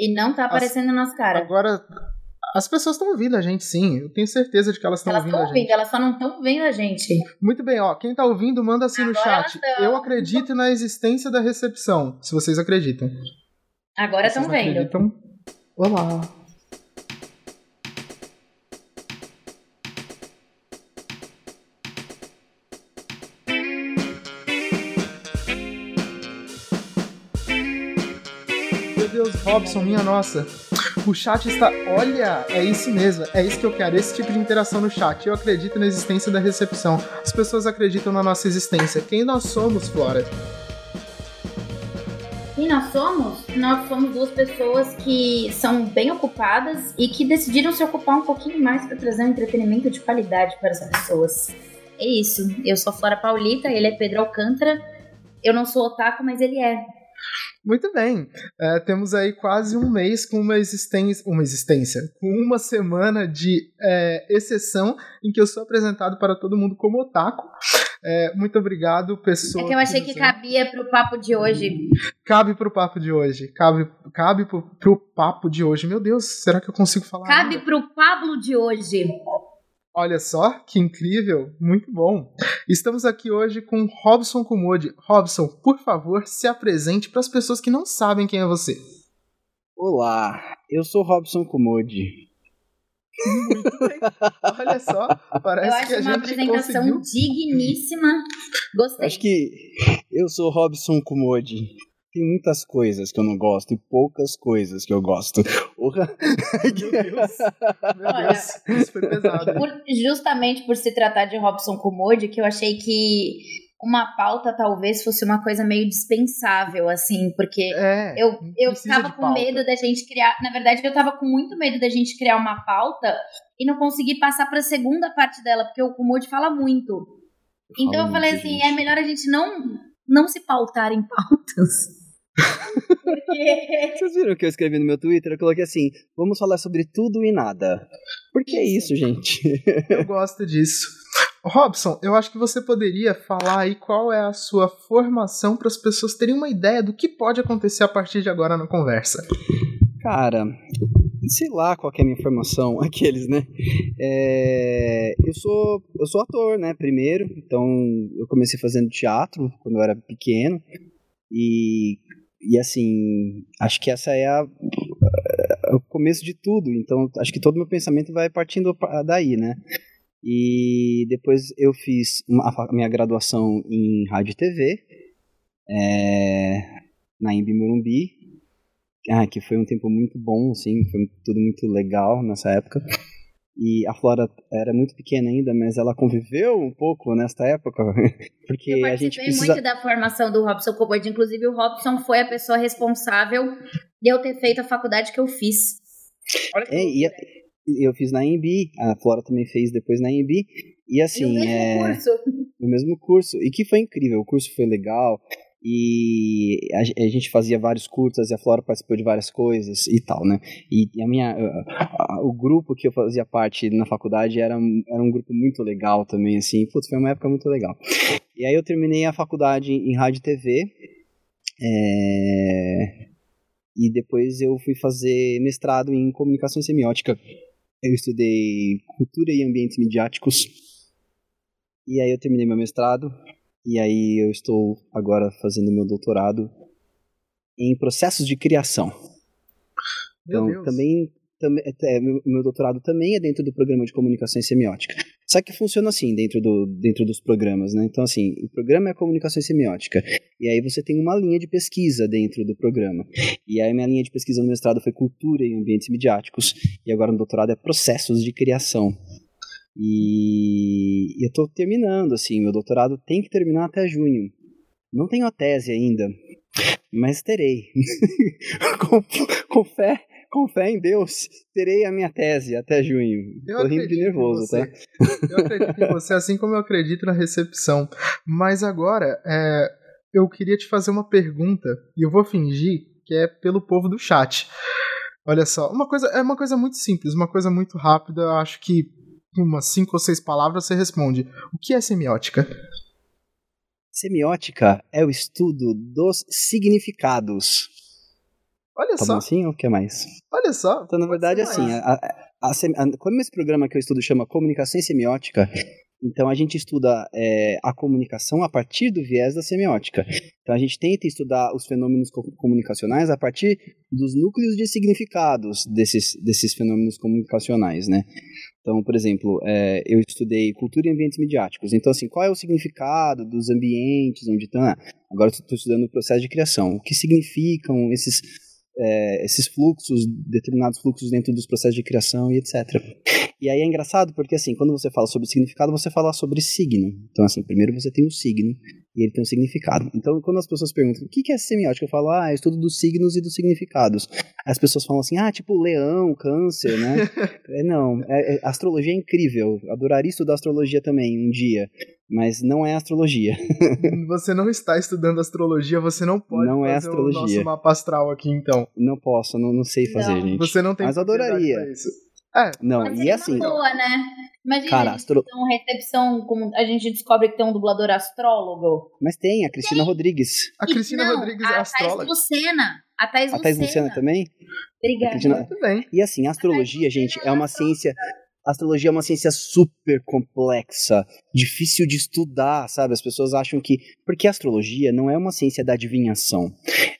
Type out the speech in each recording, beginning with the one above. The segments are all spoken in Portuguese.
E não tá aparecendo As... na nossa cara. Agora, as pessoas estão ouvindo a gente, sim. Eu tenho certeza de que elas estão ouvindo a gente. Elas estão ouvindo, elas só não estão vendo a gente. Muito bem, ó. Quem tá ouvindo, manda assim Agora no chat. Eu acredito na existência da recepção, se vocês acreditam. Agora estão vendo. Acreditam? Olá. Robson, minha nossa. O chat está. Olha, é isso mesmo. É isso que eu quero. Esse tipo de interação no chat. Eu acredito na existência da recepção. As pessoas acreditam na nossa existência. Quem nós somos, Flora? Quem nós somos? Nós somos duas pessoas que são bem ocupadas e que decidiram se ocupar um pouquinho mais para trazer um entretenimento de qualidade para as pessoas. É isso. Eu sou Flora Paulita, ele é Pedro Alcântara. Eu não sou otaku, mas ele é. Muito bem. É, temos aí quase um mês com uma existência, uma existência, com uma semana de é, exceção em que eu sou apresentado para todo mundo como otaku. É, muito obrigado, pessoal. É que eu achei que, que cabia pro papo de hoje. Cabe pro papo de hoje. Cabe, cabe pro, pro papo de hoje. Meu Deus, será que eu consigo falar? Cabe ainda? pro Pablo de hoje. Olha só, que incrível, muito bom. Estamos aqui hoje com Robson Kumode. Robson, por favor, se apresente para as pessoas que não sabem quem é você. Olá, eu sou Robson Kumode. Muito bem. Olha só, parece que a gente uma apresentação conseguiu... digníssima. Gostei. Acho que eu sou Robson Kumode tem muitas coisas que eu não gosto e poucas coisas que eu gosto. Porra! Meu Deus! Meu Deus, isso foi pesado. Por, justamente por se tratar de Robson Kumode, que eu achei que uma pauta talvez fosse uma coisa meio dispensável, assim, porque é, eu, eu tava com medo da gente criar. Na verdade, eu tava com muito medo da gente criar uma pauta e não conseguir passar para a segunda parte dela, porque o Kumode fala muito. então eu falei assim, gente. é melhor a gente não não se pautar em pautas. Vocês viram o que eu escrevi no meu Twitter? Eu coloquei assim: vamos falar sobre tudo e nada. Por que isso, gente? eu gosto disso. Robson, eu acho que você poderia falar aí qual é a sua formação para as pessoas terem uma ideia do que pode acontecer a partir de agora na conversa. Cara, sei lá qual é a minha formação, aqueles, né? É, eu sou eu sou ator, né? Primeiro, então eu comecei fazendo teatro quando eu era pequeno e e assim, acho que essa é a, o começo de tudo. Então, acho que todo meu pensamento vai partindo daí, né? E depois eu fiz uma, a minha graduação em rádio e TV, é, na Imbi Morumbi, ah, que foi um tempo muito bom, assim, foi tudo muito legal nessa época. E a Flora era muito pequena ainda, mas ela conviveu um pouco nesta época, porque eu a gente precisa... muito da formação do Robson Cobord, inclusive o Robson foi a pessoa responsável de eu ter feito a faculdade que eu fiz. É, e a, eu fiz na EMB, a Flora também fez depois na EMB, e assim... No mesmo é, curso. No mesmo curso, e que foi incrível, o curso foi legal, e a, a, gente fazia vários curtas e a Flora participou de várias coisas e tal, né? E, a minha, a, a, o grupo que eu fazia parte na faculdade era, era um grupo muito legal também, assim, putz, foi uma época muito legal. E aí eu terminei a faculdade em rádio e TV, é, e depois eu fui fazer mestrado em comunicação e semiótica. Eu estudei cultura e ambientes midiáticos, e aí eu terminei meu mestrado e aí eu estou agora fazendo meu doutorado em processos de criação. Meu então, Deus. também, também é, meu, meu doutorado também é dentro do programa de comunicação e semiótica. Só que funciona assim dentro, do, dentro dos programas, né? Então, assim, o programa é comunicação e semiótica. E aí você tem uma linha de pesquisa dentro do programa. E aí minha linha de pesquisa no mestrado foi cultura e ambientes midiáticos. E agora no doutorado é processos de criação. E eu estou terminando, assim, meu doutorado tem que terminar até junho. Não tenho a tese ainda, mas terei. com, com, fé, com fé em Deus, terei a minha tese até junho. Eu Tô rindo de nervoso, tá? Eu acredito em você, assim como eu acredito na recepção. Mas agora, é, eu queria te fazer uma pergunta, e eu vou fingir que é pelo povo do chat. Olha só, uma coisa é uma coisa muito simples, uma coisa muito rápida. Eu acho que umas cinco ou seis palavras, você responde: O que é semiótica? Semiótica é o estudo dos significados. Olha tá só. Bom assim ou quer mais? Olha só. Então, na verdade, assim, a, a, a, como esse programa que eu estudo chama Comunicação e Semiótica, então a gente estuda é, a comunicação a partir do viés da semiótica. Então a gente tenta estudar os fenômenos comunicacionais a partir dos núcleos de significados desses, desses fenômenos comunicacionais, né? Então, por exemplo, é, eu estudei cultura e ambientes midiáticos. Então, assim, qual é o significado dos ambientes onde estão? Agora estou estudando o processo de criação. O que significam esses é, esses fluxos, determinados fluxos dentro dos processos de criação e etc. E aí é engraçado porque, assim, quando você fala sobre significado, você fala sobre signo. Então, assim, primeiro você tem o signo e ele tem um significado. Então, quando as pessoas perguntam o que é semiótica, eu falo, ah, é estudo dos signos e dos significados. As pessoas falam assim, ah, tipo leão, câncer, né? é, não, é, é, astrologia é incrível. Adoraria estudar astrologia também um dia mas não é astrologia. você não está estudando astrologia, você não pode não é fazer é astrologia. o nosso mapa astral aqui, então. Não posso, não, não sei fazer, não. gente. Você não tem Mas adoraria. É. Não, mas e assim. Boa, né? Imagina, Cara, astro... então, recepção, como a gente descobre que tem um dublador astrólogo. Mas tem, a Cristina tem. Rodrigues. A Cristina não, Rodrigues é astróloga. A Thais Lucena. A Thais Lucena. A Thais Lucena também? Obrigada. Cristina... Muito bem. E assim, a astrologia, gente, é uma ciência a astrologia é uma ciência super complexa, difícil de estudar, sabe? As pessoas acham que. Porque a astrologia não é uma ciência da adivinhação.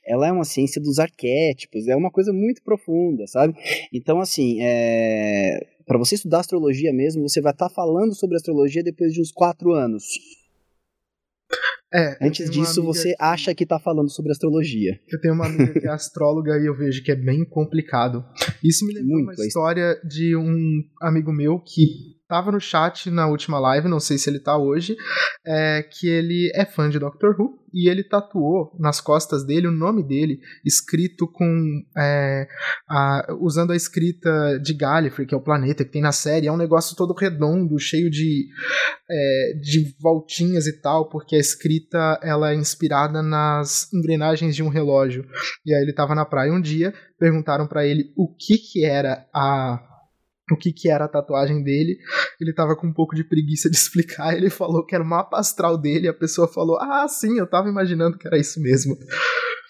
Ela é uma ciência dos arquétipos, é uma coisa muito profunda, sabe? Então, assim, é... para você estudar astrologia mesmo, você vai estar tá falando sobre astrologia depois de uns quatro anos. É, Antes disso, você que... acha que está falando sobre astrologia. Eu tenho uma amiga que é astróloga e eu vejo que é bem complicado. Isso me lembra uma história de um amigo meu que tava no chat na última live, não sei se ele tá hoje, é, que ele é fã de Doctor Who e ele tatuou nas costas dele o nome dele escrito com é, a, usando a escrita de Gallifrey, que é o planeta que tem na série. É um negócio todo redondo, cheio de, é, de voltinhas e tal, porque a escrita ela é inspirada nas engrenagens de um relógio. E aí ele tava na praia um dia, perguntaram para ele o que que era a o que, que era a tatuagem dele. Ele tava com um pouco de preguiça de explicar. Ele falou que era o mapa astral dele. a pessoa falou: Ah, sim, eu tava imaginando que era isso mesmo.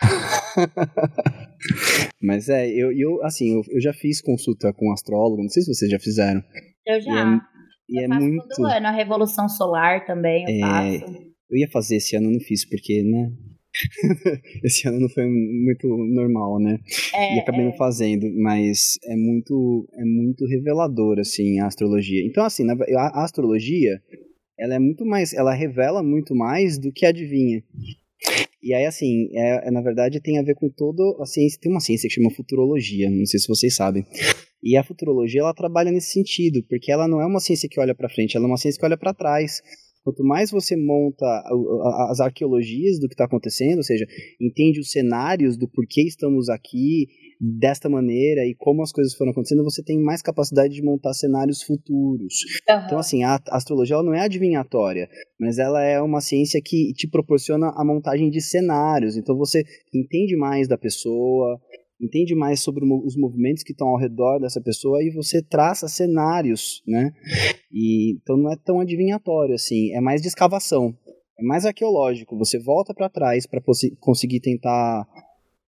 Mas é, eu, eu assim, eu, eu já fiz consulta com um astrólogo, não sei se vocês já fizeram. Eu já. E é, e eu é faço muito. Todo ano, a Revolução Solar também eu é, faço. Eu ia fazer esse ano, não fiz, porque, né? Esse ano não foi muito normal, né? É, e acabei é. não fazendo, mas é muito, é muito revelador, assim, a astrologia. Então, assim, a astrologia, ela é muito mais, ela revela muito mais do que adivinha. E aí, assim, é, é, na verdade tem a ver com todo a ciência, tem uma ciência que chama futurologia, não sei se vocês sabem. E a futurologia, ela trabalha nesse sentido, porque ela não é uma ciência que olha para frente, ela é uma ciência que olha para trás. Quanto mais você monta as arqueologias do que está acontecendo, ou seja, entende os cenários do porquê estamos aqui desta maneira e como as coisas foram acontecendo, você tem mais capacidade de montar cenários futuros. Uhum. Então, assim, a astrologia não é adivinhatória, mas ela é uma ciência que te proporciona a montagem de cenários. Então, você entende mais da pessoa, entende mais sobre os movimentos que estão ao redor dessa pessoa e você traça cenários, né? E então não é tão adivinhatório assim, é mais de escavação, é mais arqueológico. Você volta para trás para conseguir tentar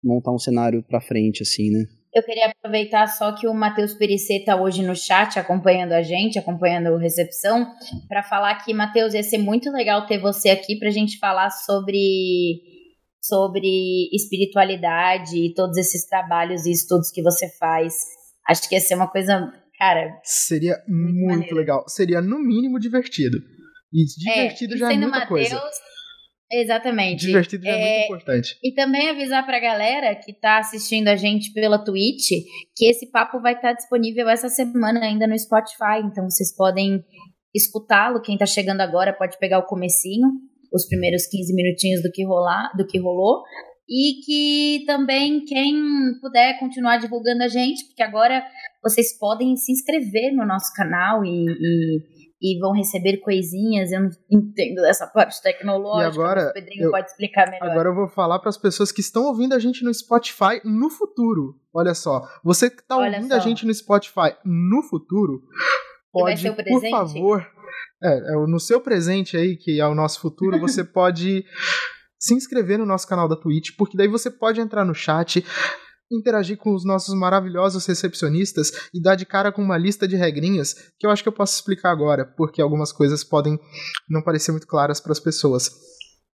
montar um cenário para frente, assim, né? Eu queria aproveitar só que o Matheus Pericê está hoje no chat acompanhando a gente, acompanhando a recepção, para falar que, Matheus, ia ser muito legal ter você aqui para a gente falar sobre sobre espiritualidade e todos esses trabalhos e estudos que você faz. Acho que ia ser uma coisa, cara. Seria muito, muito legal. Seria, no mínimo, divertido. E divertido é, já é muita Mateus, coisa. Exatamente. Divertido já é, é, muito importante. E também avisar pra galera que tá assistindo a gente pela Twitch que esse papo vai estar tá disponível essa semana ainda no Spotify. Então vocês podem escutá-lo. Quem tá chegando agora pode pegar o comecinho os primeiros 15 minutinhos do que, rolar, do que rolou. E que também quem puder continuar divulgando a gente, porque agora vocês podem se inscrever no nosso canal e, e, e vão receber coisinhas. Eu não entendo dessa parte tecnológica. E agora, o Pedrinho eu, pode explicar melhor. Agora eu vou falar para as pessoas que estão ouvindo a gente no Spotify no futuro. Olha só, você que está ouvindo só. a gente no Spotify no futuro, pode, por favor, é, é, no seu presente aí, que é o nosso futuro, você pode se inscrever no nosso canal da Twitch, porque daí você pode entrar no chat, interagir com os nossos maravilhosos recepcionistas e dar de cara com uma lista de regrinhas que eu acho que eu posso explicar agora, porque algumas coisas podem não parecer muito claras para as pessoas.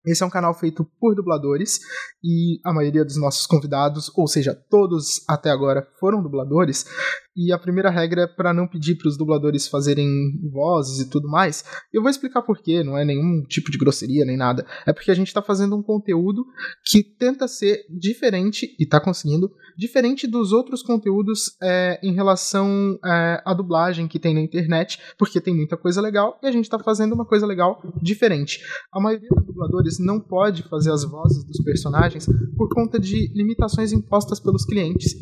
Esse é um canal feito por dubladores e a maioria dos nossos convidados, ou seja, todos até agora foram dubladores. E a primeira regra é para não pedir para os dubladores fazerem vozes e tudo mais. Eu vou explicar por quê, não é nenhum tipo de grosseria nem nada. É porque a gente está fazendo um conteúdo que tenta ser diferente, e está conseguindo, diferente dos outros conteúdos é, em relação é, à dublagem que tem na internet, porque tem muita coisa legal e a gente está fazendo uma coisa legal diferente. A maioria dos dubladores não pode fazer as vozes dos personagens por conta de limitações impostas pelos clientes.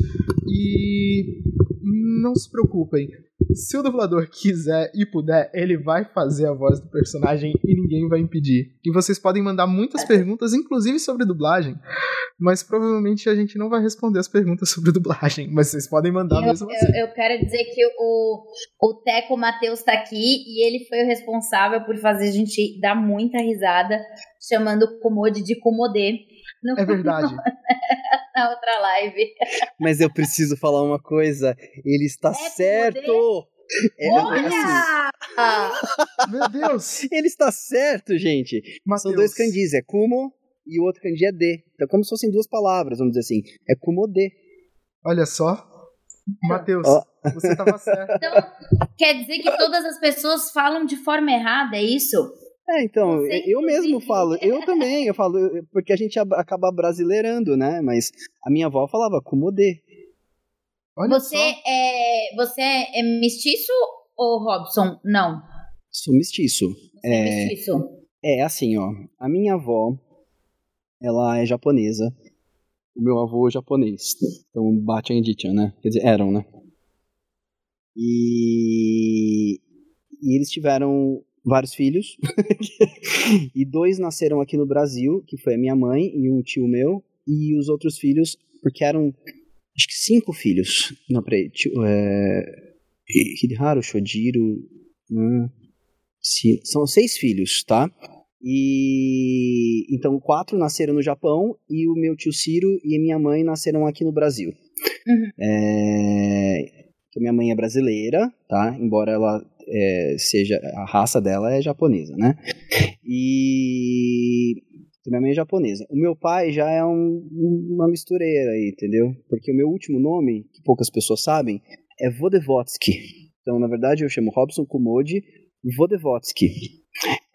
E não se preocupem. Se o dublador quiser e puder, ele vai fazer a voz do personagem e ninguém vai impedir. E vocês podem mandar muitas perguntas, inclusive sobre dublagem, mas provavelmente a gente não vai responder as perguntas sobre dublagem, mas vocês podem mandar eu, mesmo assim. Eu, eu quero dizer que o, o Teco Matheus tá aqui e ele foi o responsável por fazer a gente dar muita risada, chamando o Comode de Comodê. No, é verdade. na outra live. Mas eu preciso falar uma coisa. Ele está é certo! É, Olha! Assim. Meu Deus! Ele está certo, gente. Mateus. São dois kanjis, é kumo e o outro kanji é de. Então, como se fossem duas palavras, vamos dizer assim. É kumode. Olha só. Matheus, oh. você estava certo. Então, quer dizer que todas as pessoas falam de forma errada, é isso? É, então, Você, eu mesmo falo, eu também, eu falo, porque a gente acaba brasileirando, né? Mas a minha avó falava comodê. Olha você só. é, você é mestiço ou Robson? Não. Sou mestiço. Você é, é mestiço. É assim, ó. A minha avó, ela é japonesa. O meu avô é japonês. Então bate a Indichan, né? Quer dizer, eram, né? E, e eles tiveram vários filhos. e dois nasceram aqui no Brasil, que foi a minha mãe e um tio meu. E os outros filhos, porque eram, acho que cinco filhos. Não, peraí. Tio, é, Hideharu, Shojiro. Hum, se, são seis filhos, tá? E então quatro nasceram no Japão e o meu tio Ciro e a minha mãe nasceram aqui no Brasil. Uhum. É, minha mãe é brasileira, tá? Embora ela é, seja a raça dela é japonesa, né? E minha mãe é japonesa. O meu pai já é um, uma mistureira aí, entendeu? Porque o meu último nome, que poucas pessoas sabem, é Vodevotsky. Então, na verdade, eu chamo Robson Kumodi Vodevotsky.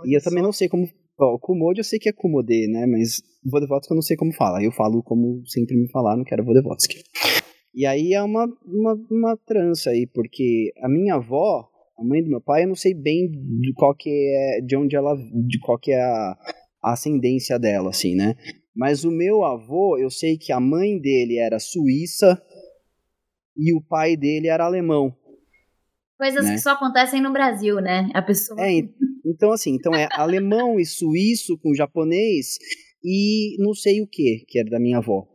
E eu também não sei como. Ó, Kumodi eu sei que é Kumode, né? Mas Vodevotsky eu não sei como fala. Eu falo como sempre me falaram, que era Vodevotsky. E aí é uma, uma, uma trança aí, porque a minha avó, a mãe do meu pai, eu não sei bem de qual que é, de onde ela, de qual que é a, a ascendência dela, assim, né? Mas o meu avô, eu sei que a mãe dele era suíça e o pai dele era alemão. Coisas né? que só acontecem no Brasil, né? A pessoa. É, então assim, então é alemão e suíço com japonês e não sei o que, que era da minha avó.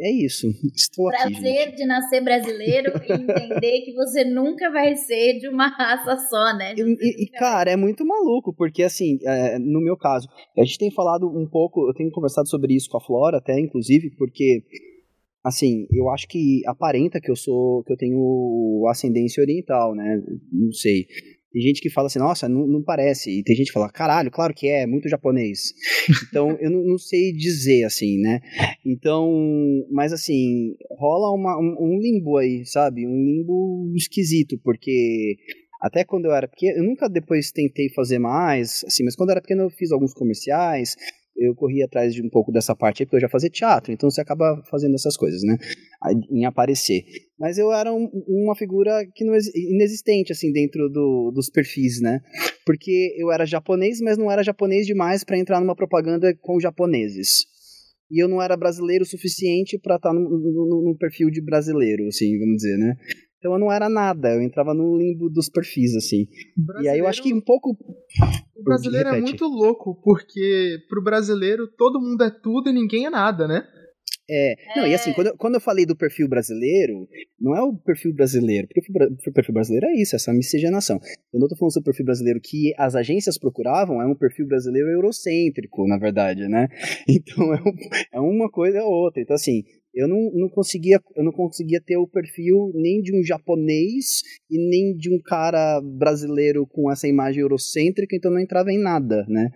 É isso. Estou Prazer aqui, de nascer brasileiro e entender que você nunca vai ser de uma raça só, né? E, e cara, é muito maluco, porque assim, é, no meu caso, a gente tem falado um pouco, eu tenho conversado sobre isso com a Flora até, inclusive, porque assim, eu acho que aparenta que eu sou, que eu tenho ascendência oriental, né? Não sei. Tem gente que fala assim, nossa, não, não, parece. E tem gente que fala, caralho, claro que é, muito japonês. Então, eu não, não, sei dizer, assim, né? Então, mas assim, rola uma, um, um, limbo aí, sabe? Um limbo esquisito, porque até quando eu era pequeno, eu nunca depois tentei fazer mais, assim, mas quando eu era pequeno eu fiz alguns comerciais, eu corri atrás de um pouco dessa parte aí, porque eu já fazia teatro, então você acaba fazendo essas coisas, né? Em aparecer. Mas eu era um, uma figura que não inexistente, assim, dentro do, dos perfis, né? Porque eu era japonês, mas não era japonês demais para entrar numa propaganda com japoneses. E eu não era brasileiro o suficiente para estar tá num perfil de brasileiro, assim, vamos dizer, né? Então eu não era nada, eu entrava no limbo dos perfis, assim. E aí eu acho que um pouco. O brasileiro é muito louco, porque pro brasileiro todo mundo é tudo e ninguém é nada, né? É, não, e assim, é. quando, quando eu falei do perfil brasileiro, não é o perfil brasileiro, porque o perfil brasileiro é isso, essa miscigenação. Quando eu tô falando sobre o perfil brasileiro que as agências procuravam, é um perfil brasileiro eurocêntrico, na verdade, né? Então é, um, é uma coisa ou outra. Então, assim, Eu não, não conseguia eu não conseguia ter o perfil nem de um japonês e nem de um cara brasileiro com essa imagem eurocêntrica, então não entrava em nada, né?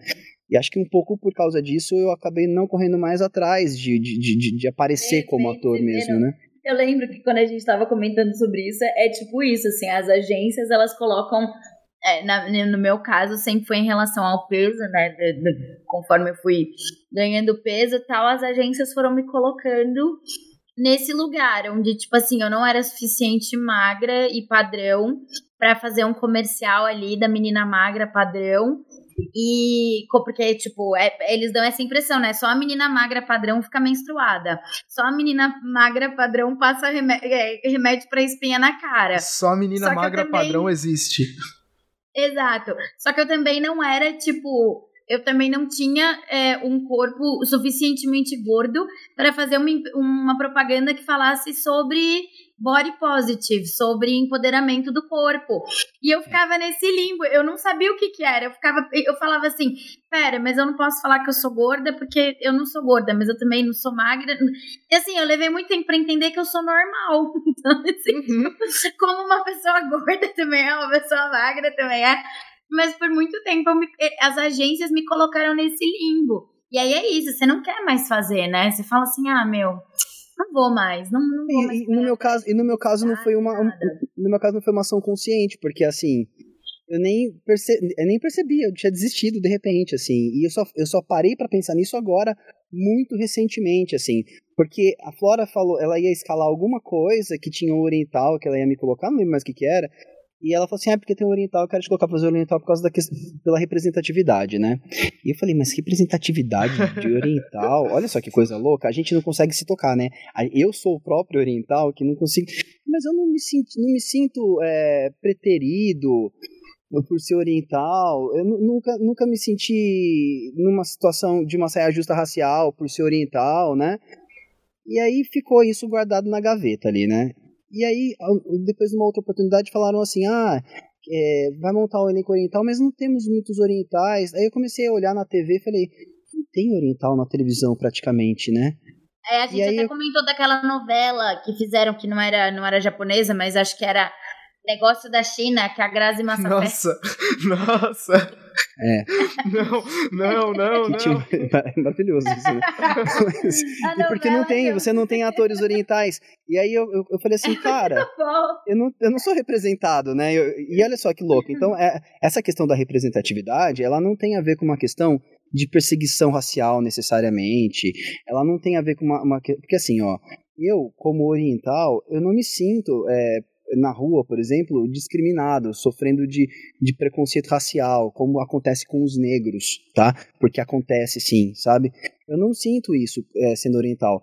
E acho que um pouco por causa disso eu acabei não correndo mais atrás de, de, de, de aparecer é, como ator mesmo, né? Eu lembro que quando a gente estava comentando sobre isso, é tipo isso, assim, as agências elas colocam é, na, no meu caso, sempre foi em relação ao peso, né? De, de, conforme eu fui ganhando peso e tal, as agências foram me colocando nesse lugar, onde, tipo assim, eu não era suficiente magra e padrão para fazer um comercial ali da menina magra padrão. E porque, tipo, é, eles dão essa impressão, né? Só a menina magra padrão fica menstruada. Só a menina magra padrão passa remédio, é, remédio pra espinha na cara. Só a menina magra também... padrão existe. Exato. Só que eu também não era, tipo, eu também não tinha é, um corpo suficientemente gordo para fazer uma, uma propaganda que falasse sobre body positive, sobre empoderamento do corpo. E eu ficava nesse limbo, eu não sabia o que que era. Eu ficava, eu falava assim, pera, mas eu não posso falar que eu sou gorda porque eu não sou gorda, mas eu também não sou magra. E assim, eu levei muito tempo para entender que eu sou normal. Então, assim, uhum. como uma pessoa gorda também é, uma pessoa magra também é. Mas por muito tempo me, as agências me colocaram nesse limbo. E aí é isso, você não quer mais fazer, né? Você fala assim, ah, meu, não vou mais, não, não vou mais. E, no meu caso, e no meu caso não foi uma, um, no meu caso não foi uma ação consciente, porque assim, eu nem, perce, eu nem percebi, eu tinha desistido de repente, assim, e eu só, eu só parei para pensar nisso agora, muito recentemente, assim, porque a Flora falou, ela ia escalar alguma coisa que tinha um oriental, que ela ia me colocar, não lembro mais o que que era, e ela falou assim: ah, porque tem um oriental, eu quero te colocar pra fazer oriental por causa da questão, pela representatividade, né? E eu falei, mas representatividade de oriental? Olha só que coisa louca, a gente não consegue se tocar, né? Eu sou o próprio oriental que não consigo. Mas eu não me sinto, não me sinto é, preterido por ser oriental. Eu nunca, nunca me senti numa situação de uma saia justa racial por ser oriental, né? E aí ficou isso guardado na gaveta ali, né? E aí, depois de uma outra oportunidade, falaram assim: ah, é, vai montar o elenco oriental, mas não temos muitos orientais. Aí eu comecei a olhar na TV e falei: não tem oriental na televisão praticamente, né? É, a gente até eu... comentou daquela novela que fizeram que não era, não era japonesa, mas acho que era negócio da China, que a Grazi Massafé... Nossa, nossa. É. Não, não, não, não. É maravilhoso isso, né? e porque não tem, você não tem atores orientais. E aí eu, eu, eu falei assim, cara, eu não, eu não sou representado, né? Eu, e olha só que louco. Então, é, essa questão da representatividade, ela não tem a ver com uma questão de perseguição racial necessariamente. Ela não tem a ver com uma, uma porque assim, ó, eu como oriental, eu não me sinto é, na rua, por exemplo, discriminado, sofrendo de, de preconceito racial, como acontece com os negros, tá? Porque acontece sim, sabe? Eu não sinto isso é, sendo oriental.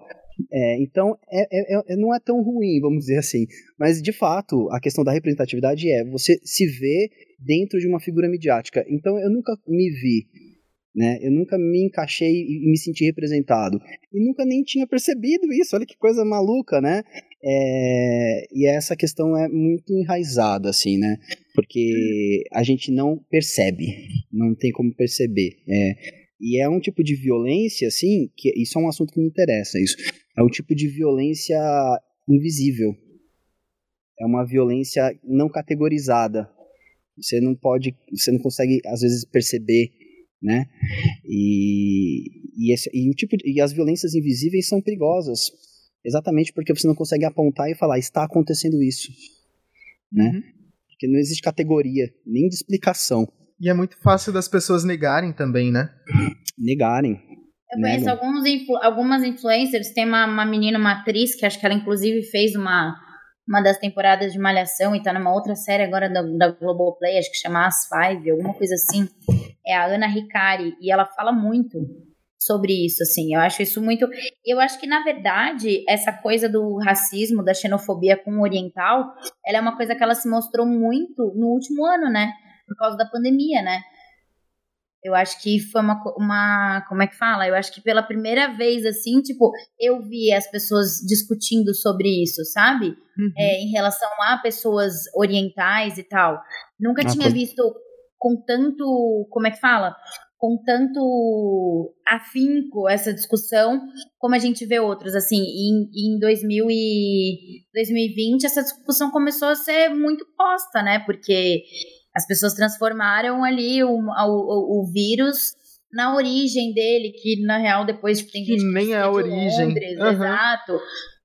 É, então, é, é, é, não é tão ruim, vamos dizer assim. Mas, de fato, a questão da representatividade é você se vê dentro de uma figura midiática. Então, eu nunca me vi né? Eu nunca me encaixei e me senti representado. E nunca nem tinha percebido isso, olha que coisa maluca, né? É, e essa questão é muito enraizada, assim, né? Porque a gente não percebe, não tem como perceber. É, e é um tipo de violência, assim, que isso é um assunto que me interessa, isso. É um tipo de violência invisível. É uma violência não categorizada. Você não pode, você não consegue, às vezes, perceber né? E, e, esse, e, o tipo e as violências invisíveis são perigosas, exatamente porque você não consegue apontar e falar está acontecendo isso, né? Uhum. Porque não existe categoria nem de explicação. E é muito fácil das pessoas negarem também, né? Negarem. Eu conheço alguns influ algumas influencers, tem uma, uma menina, uma atriz, que acho que ela inclusive fez uma, uma das temporadas de Malhação e tá numa outra série agora da, da Globoplay, acho que chama As Five, alguma coisa assim é a Ana Ricari, e ela fala muito sobre isso, assim. Eu acho isso muito. Eu acho que, na verdade, essa coisa do racismo, da xenofobia com o oriental, ela é uma coisa que ela se mostrou muito no último ano, né? Por causa da pandemia, né? Eu acho que foi uma, uma. Como é que fala? Eu acho que pela primeira vez, assim, tipo, eu vi as pessoas discutindo sobre isso, sabe? Uhum. É, em relação a pessoas orientais e tal. Nunca ah, tinha visto com tanto, como é que fala? Com tanto afinco essa discussão como a gente vê outros. Assim, em, em 2000 e 2020, essa discussão começou a ser muito posta, né? Porque as pessoas transformaram ali o, o, o vírus na origem dele, que na real depois tipo, tem gente que nem é a origem. Londres, uhum. exato.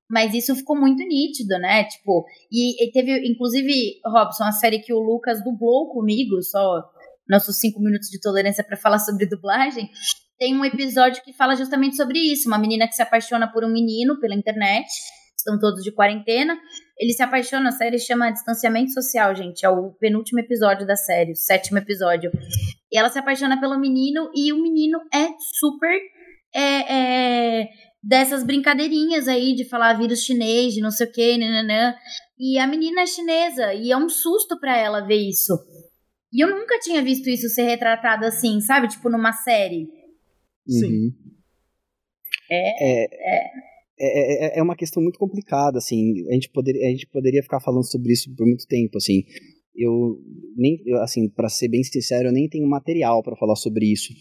Mas isso ficou muito nítido, né? Tipo, e, e, teve, inclusive, Robson, a série que o Lucas dublou comigo, só nossos cinco minutos de tolerância para falar sobre dublagem. Tem um episódio que fala justamente sobre isso. Uma menina que se apaixona por um menino pela internet. Estão todos de quarentena. Ele se apaixona, a série chama Distanciamento Social, gente. É o penúltimo episódio da série, o sétimo episódio. E ela se apaixona pelo menino e o menino é super. É, é, dessas brincadeirinhas aí de falar vírus chinês, de não sei o que, nananã. E a menina é chinesa e é um susto para ela ver isso. E eu nunca tinha visto isso ser retratado assim, sabe? Tipo numa série. Sim. Uhum. É, é, é. É, é, uma questão muito complicada, assim. A gente, poderia, a gente poderia ficar falando sobre isso por muito tempo, assim. Eu nem, eu, assim, para ser bem sincero, eu nem tenho material para falar sobre isso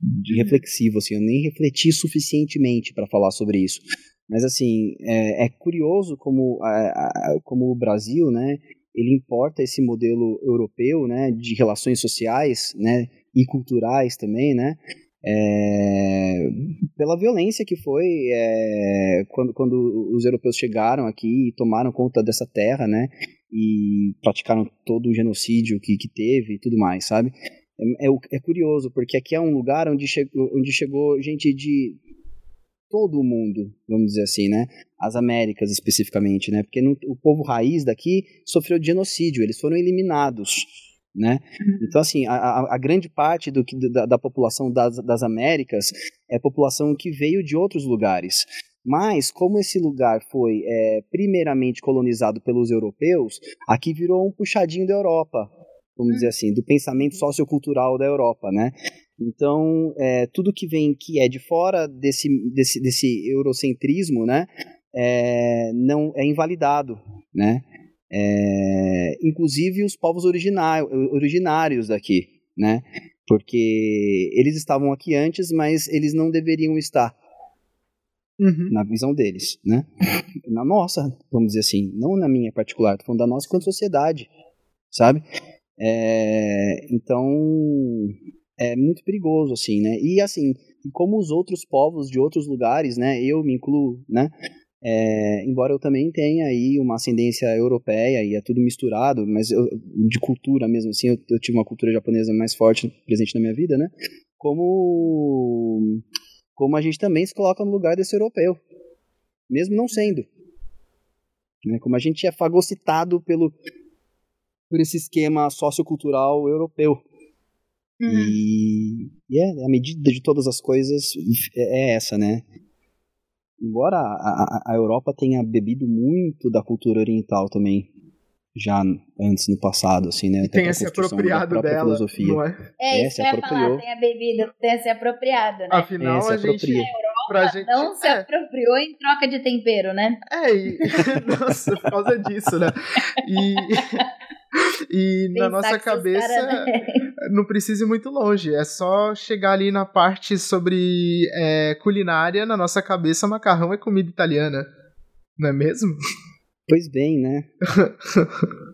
de reflexivo, assim, eu nem refleti suficientemente para falar sobre isso. Mas, assim, é, é curioso como, a, a, como o Brasil, né, ele importa esse modelo europeu, né, de relações sociais, né, e culturais também, né, é, pela violência que foi é, quando, quando os europeus chegaram aqui e tomaram conta dessa terra, né, e praticaram todo o genocídio que, que teve e tudo mais, sabe? É, é, é, curioso, porque aqui é um lugar onde chegou, onde chegou gente de todo o mundo, vamos dizer assim, né? As Américas especificamente, né? Porque no, o povo raiz daqui sofreu de genocídio, eles foram eliminados, né? Uhum. Então, assim, a, a grande parte do, da, da população das, das Américas é população que veio de outros lugares. Mas, como esse lugar foi é, primeiramente colonizado pelos europeus, aqui virou um puxadinho da Europa, vamos dizer assim, do pensamento sociocultural da Europa, né? Então, é, tudo que vem que é de fora desse, desse, desse eurocentrismo, né, é, não é invalidado, né? É, inclusive os povos originários daqui, né? Porque eles estavam aqui antes, mas eles não deveriam estar. Uhum. Na visão deles, né? Na nossa, vamos dizer assim, não na minha particular, tô falando da nossa quanto sociedade, sabe? É, então, é muito perigoso, assim, né? E assim, como os outros povos de outros lugares, né? Eu me incluo, né? É, embora eu também tenha aí uma ascendência europeia e é tudo misturado, mas eu, de cultura mesmo assim, eu, eu, tive uma cultura japonesa mais forte presente na minha vida, né? Como como a gente também se coloca no lugar desse europeu, mesmo não sendo, né? Como a gente é fagocitado pelo por esse esquema sociocultural europeu. Uhum. E, e é, a medida de todas as coisas é, é essa, né? Embora a, a, a, Europa tenha bebido muito da cultura oriental também, já antes no passado, assim, né? E tenha se apropriado da dela, filosofia. não é? É, é eu ia falar, tenha bebido, tenha se apropriado, né? Afinal, é, a gente... Pra gente, não se é. apropriou em troca de tempero, né? É, e, nossa, por causa disso, né? E, e na nossa cabeça cara, né? não precisa ir muito longe. É só chegar ali na parte sobre é, culinária. Na nossa cabeça, macarrão é comida italiana. Não é mesmo? Pois bem, né?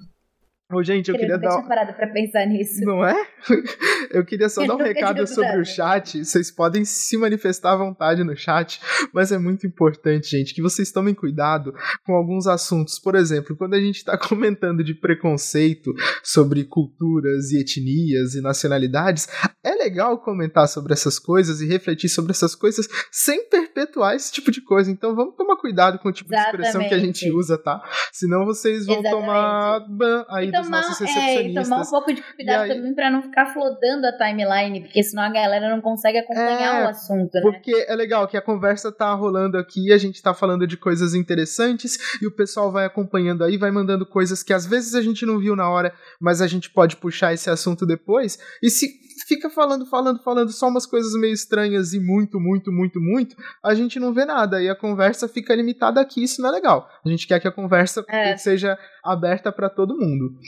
Ô, gente, eu, eu queria dar. parado pra pensar nisso. Não é? Eu queria só dar um recado sobre o chat. Vocês podem se manifestar à vontade no chat, mas é muito importante, gente, que vocês tomem cuidado com alguns assuntos. Por exemplo, quando a gente está comentando de preconceito sobre culturas e etnias e nacionalidades, é legal comentar sobre essas coisas e refletir sobre essas coisas sem perpetuar esse tipo de coisa. Então vamos tomar cuidado com o tipo Exatamente. de expressão que a gente usa, tá? Senão vocês vão Exatamente. tomar ban aí tomar, dos nossos recepcionistas. É, e tomar um pouco de cuidado aí... também para não ficar flodando a timeline, porque senão a galera não consegue acompanhar é, o assunto, né? Porque é legal que a conversa tá rolando aqui, a gente tá falando de coisas interessantes e o pessoal vai acompanhando aí, vai mandando coisas que às vezes a gente não viu na hora, mas a gente pode puxar esse assunto depois. E se fica falando, falando, falando só umas coisas meio estranhas e muito, muito, muito, muito, a gente não vê nada. E a conversa fica limitada aqui, isso não é legal. A gente quer que a conversa é. seja aberta para todo mundo.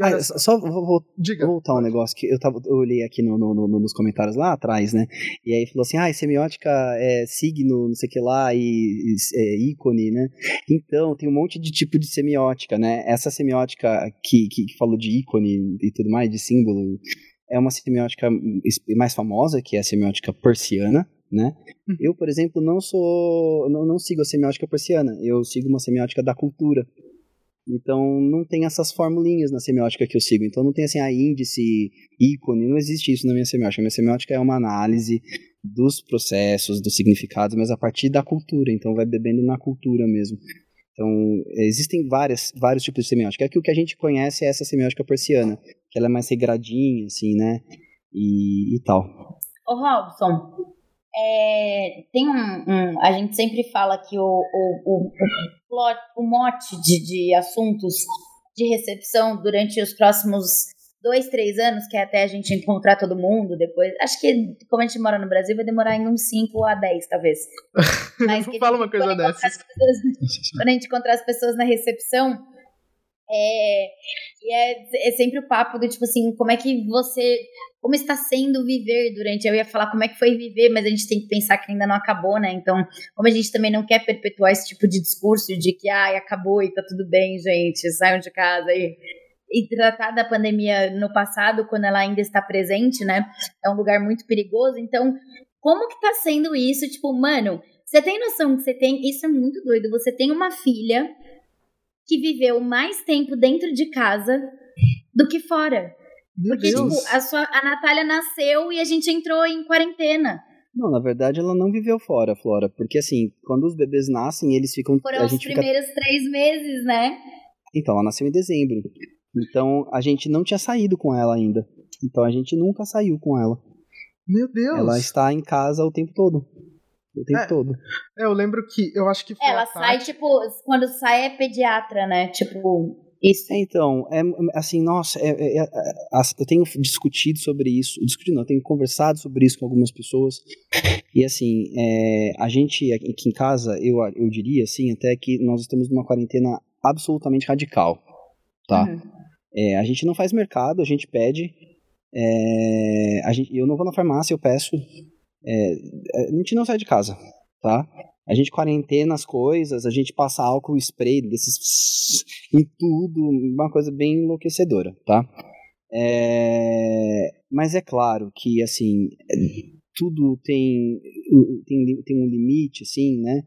Ah, só vou, vou voltar um negócio que eu, tava, eu olhei aqui no, no, no, nos comentários lá atrás, né? E aí falou assim: ah, semiótica é signo, não sei o que lá, e, e é, ícone, né? Então, tem um monte de tipo de semiótica, né? Essa semiótica que, que, que falou de ícone e tudo mais, de símbolo, é uma semiótica mais famosa, que é a semiótica persiana, né? Uhum. Eu, por exemplo, não sou, não, não sigo a semiótica persiana, eu sigo uma semiótica da cultura. Então não tem essas formulinhas na semiótica que eu sigo. Então não tem assim a índice, ícone, não existe isso na minha semiótica. A minha semiótica é uma análise dos processos, dos significados, mas a partir da cultura. Então vai bebendo na cultura mesmo. Então, existem várias, vários tipos de semiótica. Aqui o que a gente conhece é essa semiótica persiana, que ela é mais regradinha, assim, né? E, e tal. Ô, Robson, é, tem um, um, A gente sempre fala que o, o, o, o, plot, o mote de, de assuntos de recepção durante os próximos dois, três anos, que é até a gente encontrar todo mundo depois. Acho que, como a gente mora no Brasil, vai demorar em uns 5 a 10, talvez. Mas Não fala uma coisa dessas. quando a gente encontrar as pessoas na recepção, é, e é, é sempre o papo do tipo assim, como é que você. Como está sendo viver durante. Eu ia falar como é que foi viver, mas a gente tem que pensar que ainda não acabou, né? Então, como a gente também não quer perpetuar esse tipo de discurso de que, ai, acabou e tá tudo bem, gente, saiam de casa e tratar da pandemia no passado, quando ela ainda está presente, né? É um lugar muito perigoso. Então, como que tá sendo isso? Tipo, mano, você tem noção que você tem. Isso é muito doido. Você tem uma filha que viveu mais tempo dentro de casa do que fora. Meu Porque, Deus. tipo, a, sua, a Natália nasceu e a gente entrou em quarentena. Não, na verdade ela não viveu fora, Flora. Porque assim, quando os bebês nascem, eles ficam. Foram os primeiros fica... três meses, né? Então, ela nasceu em dezembro. Então a gente não tinha saído com ela ainda. Então a gente nunca saiu com ela. Meu Deus! Ela está em casa o tempo todo. O tempo é, todo. É, eu lembro que. Eu acho que foi. Ela sai, tipo, quando sai é pediatra, né? Tipo. Isso. É, então, é assim, nossa, é, é, é, eu tenho discutido sobre isso, discutido não, eu tenho conversado sobre isso com algumas pessoas, e assim, é, a gente aqui em casa, eu, eu diria assim, até que nós estamos numa quarentena absolutamente radical, tá? Uhum. É, a gente não faz mercado, a gente pede. É, a gente, eu não vou na farmácia, eu peço. É, é, a gente não sai de casa, tá? A gente quarentena as coisas, a gente passa álcool spray desses em tudo, uma coisa bem enlouquecedora, tá? É, mas é claro que assim tudo tem, tem, tem um limite, assim, né?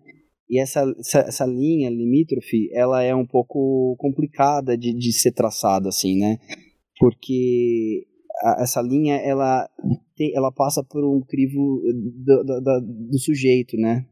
E essa, essa, essa, linha limítrofe, ela é um pouco complicada de, de ser traçada, assim, né? Porque a, essa linha, ela, tem, ela passa por um crivo do, do, do, do sujeito, né?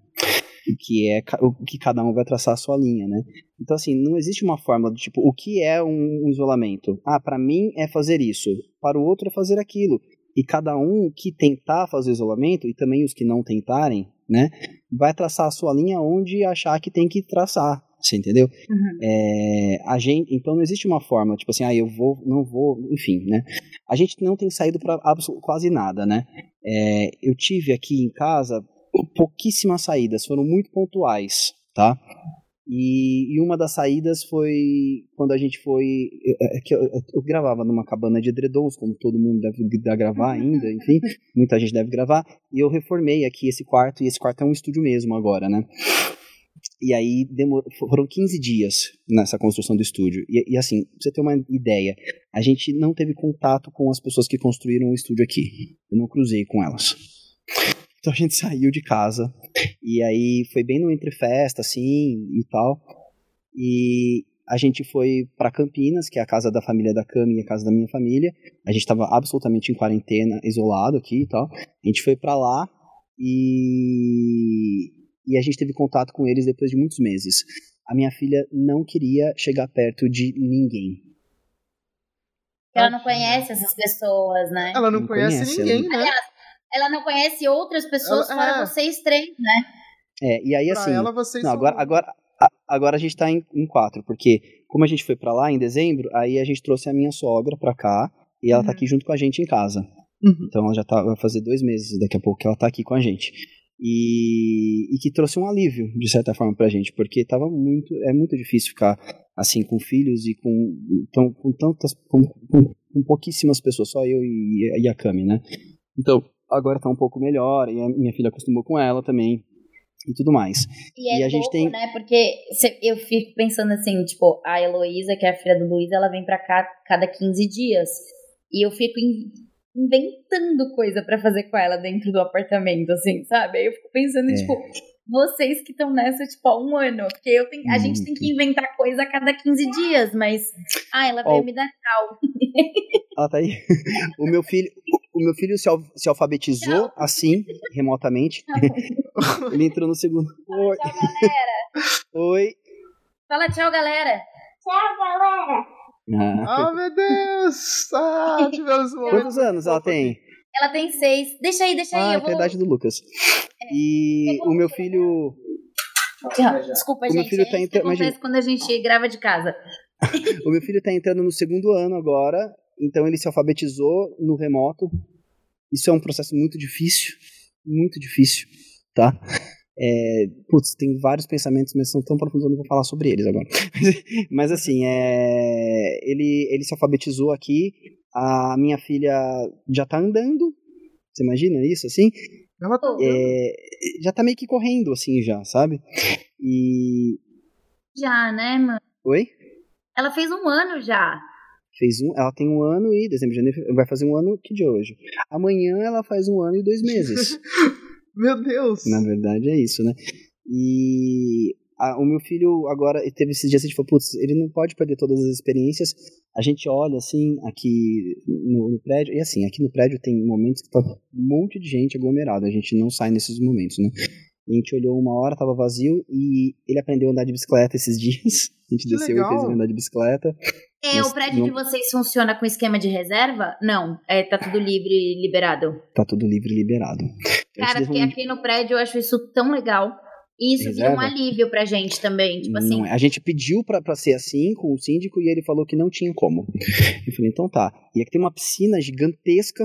que é o que cada um vai traçar a sua linha, né? Então assim, não existe uma forma do tipo, o que é um isolamento? Ah, para mim é fazer isso, para o outro é fazer aquilo. E cada um que tentar fazer isolamento e também os que não tentarem, né, vai traçar a sua linha onde achar que tem que traçar. Você entendeu? Uhum. É, a gente, então não existe uma forma, tipo assim, ah, eu vou, não vou, enfim, né? A gente não tem saído para quase nada, né? É, eu tive aqui em casa pouquíssimas saídas, foram muito pontuais, tá? E, e, uma das saídas foi quando a gente foi. É, é que eu, eu, gravava numa cabana de edredons, como todo mundo deve, deve gravar ainda, enfim, muita gente deve gravar. E eu reformei aqui esse quarto, e esse quarto é um estúdio mesmo agora, né? E aí demor... foram 15 dias nessa construção do estúdio. E, e, assim, pra você ter uma ideia, a gente não teve contato com as pessoas que construíram o estúdio aqui. Eu não cruzei com elas. Então a gente saiu de casa. E aí foi bem no entre festa, assim, e tal. E a gente foi para Campinas, que é a casa da família da Cami e a casa da minha família. A gente estava absolutamente em quarentena, isolado aqui e tal. A gente foi para lá e e a gente teve contato com eles depois de muitos meses. A minha filha não queria chegar perto de ninguém. Ela não conhece essas pessoas, né? Ela não, não conhece, conhece, ninguém, né? Aliás, ela não conhece outras pessoas ela, fora é. vocês três, né? É, e aí assim. Ela, vocês não, agora, agora, agora a gente tá em, em, quatro, porque como a gente foi para lá em dezembro, aí a gente trouxe a minha sogra pra cá e ela tá uhum. tá aqui junto com a gente em casa. Uhum. Então ela já tá, vai fazer dois meses daqui a pouco que ela tá aqui com a gente. E, e que trouxe um alívio, de certa forma, pra gente, porque tava muito, é muito difícil ficar assim com filhos e com, tão, com tantas, com, com, com pouquíssimas pessoas, só eu e, e a Cami, né? Então, agora tá um pouco melhor, e a minha filha acostumou com ela também, e tudo mais. E, é e a pouco, gente tem. né? Porque eu fico pensando assim, tipo, a Heloísa, que é a filha do Luiz, ela vem pra cá cada 15 dias. E eu fico inventando coisa para fazer com ela dentro do apartamento, assim, sabe? Aí eu fico pensando, é. tipo, vocês que estão nessa, tipo, há um ano. Porque eu tenho, a gente tem que inventar coisa a cada 15 dias, mas. Ah, ela veio oh. me dar tchau. Ela tá aí. O meu filho, o meu filho se, al se alfabetizou tchau. assim, remotamente. Ele entrou no segundo. Fala, Oi. Tchau, galera. Oi. Fala tchau, galera. Tchau, galera. Ah, oh, meu Deus! Ah, tivemos um Quantos anos ela tem? Ela tem seis. Deixa aí, deixa ah, aí. Eu vou... é a idade do Lucas. É. E o meu filho. Desculpa, o gente. Meu filho tá entrando. acontece quando a gente grava de casa. o meu filho tá entrando no segundo ano agora. Então ele se alfabetizou no remoto. Isso é um processo muito difícil. Muito difícil, tá? É, putz, tem vários pensamentos, mas são tão profundos, eu não vou falar sobre eles agora. mas assim, é, ele, ele se alfabetizou aqui, a minha filha já tá andando, você imagina isso, assim? Ela tá é, já tá meio que correndo, assim, já, sabe? E... Já, né, mano? Oi? Ela fez um ano já. Fez um, ela tem um ano e dezembro, janeiro, vai fazer um ano que de hoje. Amanhã ela faz um ano e dois meses. Meu Deus! Na verdade é isso, né? E a, o meu filho agora teve esses dias, a gente falou, putz, ele não pode perder todas as experiências. A gente olha assim, aqui no, no, prédio, e assim, aqui no prédio tem momentos que tá um monte de gente aglomerada, a gente não sai nesses momentos, né? A gente olhou uma hora, tava vazio, e ele aprendeu a andar de bicicleta esses dias. A gente que desceu legal. e fez ele andar de bicicleta. É, o prédio não... de vocês funciona com esquema de reserva? Não, é, tá tudo livre e liberado. Tá tudo livre e liberado. Cara, porque um... aqui no prédio eu acho isso tão legal. E isso vira um alívio pra gente também, tipo assim. É. A gente pediu pra, pra ser assim com o síndico e ele falou que não tinha como. Eu falei, então tá. E aqui tem uma piscina gigantesca.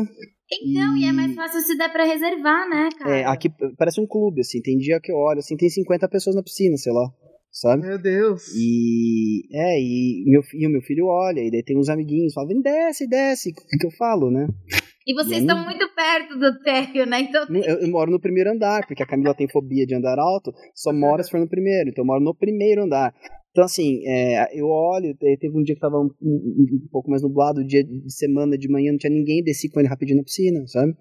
Então, e, e é mais fácil se der pra reservar, né, cara? É, aqui parece um clube, assim. Tem dia que eu olho, assim, tem 50 pessoas na piscina, sei lá sabe? Meu Deus! E é, e, meu, e o meu filho olha, e daí tem uns amiguinhos, fala, vem, desce, desce, o que eu falo, né? E vocês estão muito perto do térreo, né? Então eu, eu, moro no primeiro andar, porque a Camila tem fobia de andar alto, só mora se for no primeiro, então eu moro no primeiro andar. Então, assim, é, eu olho, teve um dia que tava um, um, um, pouco mais nublado, dia de semana, de manhã, não tinha ninguém, desci com ele rapidinho na piscina, sabe?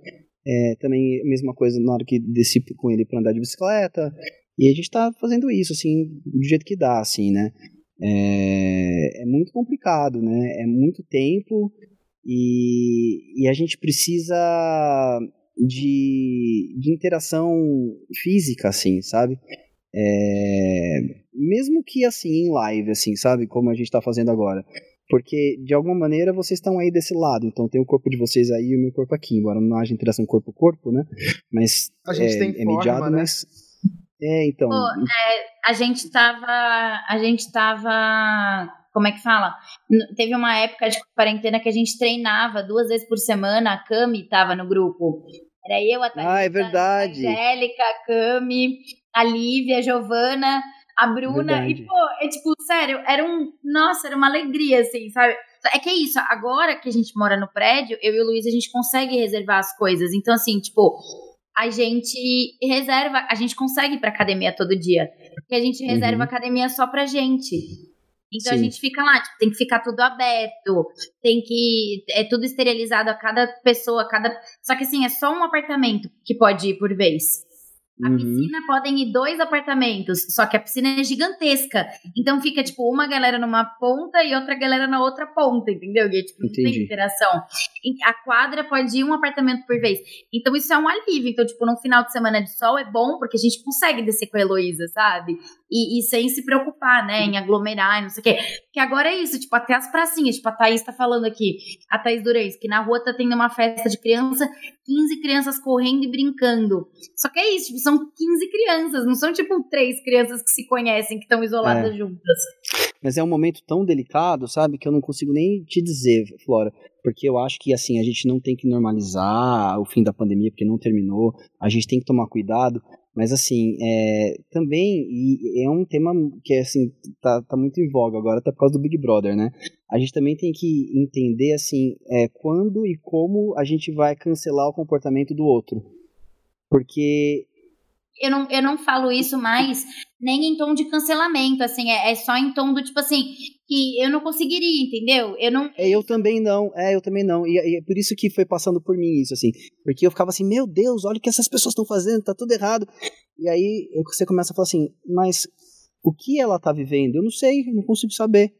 É, também, mesma coisa na hora que desci com ele pra andar de bicicleta. E a gente está fazendo isso, assim, do jeito que dá, assim, né? É, é muito complicado, né? É muito tempo e, e a gente precisa de, de interação física, assim, sabe? É, mesmo que assim em live, assim, sabe? Como a gente está fazendo agora. Porque, de alguma maneira, vocês estão aí desse lado. Então, tem o corpo de vocês aí e o meu corpo aqui. Embora não haja interação corpo a corpo, né? Mas a gente é, tem é mediado, né? mas é, então. Pô, é, a gente tava. A gente tava. Como é que fala? Teve uma época de quarentena que a gente treinava duas vezes por semana. A Cami tava no grupo. Era eu, a Thalita, ah, é verdade. a Angélica, a Cami, a Lívia, a Giovana, a Bruna. Verdade. E, pô, é tipo, sério, era um. Nossa, era uma alegria, assim, sabe? É que é isso, agora que a gente mora no prédio, eu e o Luiz, a gente consegue reservar as coisas. Então, assim, tipo, a gente reserva, a gente consegue ir pra academia todo dia. Porque a gente reserva uhum. academia só pra gente. Então Sim. a gente fica lá, tipo, tem que ficar tudo aberto, tem que. É tudo esterilizado a cada pessoa, a cada. Só que assim, é só um apartamento que pode ir por vez. A uhum. piscina podem ir dois apartamentos, só que a piscina é gigantesca. Então fica, tipo, uma galera numa ponta e outra galera na outra ponta, entendeu? E, tipo, não tem interação. A quadra pode ir um apartamento por vez. Então isso é um alívio. Então, tipo, num final de semana de sol é bom, porque a gente consegue descer com a Heloísa, sabe? E, e, sem se preocupar, né, em aglomerar e não sei o quê. Porque agora é isso, tipo, até as pracinhas, tipo, a Thaís tá falando aqui, a Thaís Durez, que na rua tá tendo uma festa de criança, 15 crianças correndo e brincando. Só que é isso, tipo, são 15 crianças, não são, tipo, três crianças que se conhecem, que estão isoladas é. juntas. Mas é um momento tão delicado, sabe, que eu não consigo nem te dizer, Flora. Porque eu acho que, assim, a gente não tem que normalizar o fim da pandemia, porque não terminou. A gente tem que tomar cuidado. Mas, assim, é, também é um tema que, assim, tá, tá muito em voga agora, até por causa do Big Brother, né? A gente também tem que entender, assim, é, quando e como a gente vai cancelar o comportamento do outro. Porque eu não, eu não falo isso mais nem em tom de cancelamento, assim, é, é, só em tom do tipo assim, que eu não conseguiria, entendeu? Eu não. É, eu também não, é, eu também não. E, e, é por isso que foi passando por mim isso, assim. Porque eu ficava assim, meu Deus, olha o que essas pessoas estão fazendo, tá tudo errado. E aí você começa a falar assim, mas o que ela tá vivendo? Eu não sei, eu não consigo saber.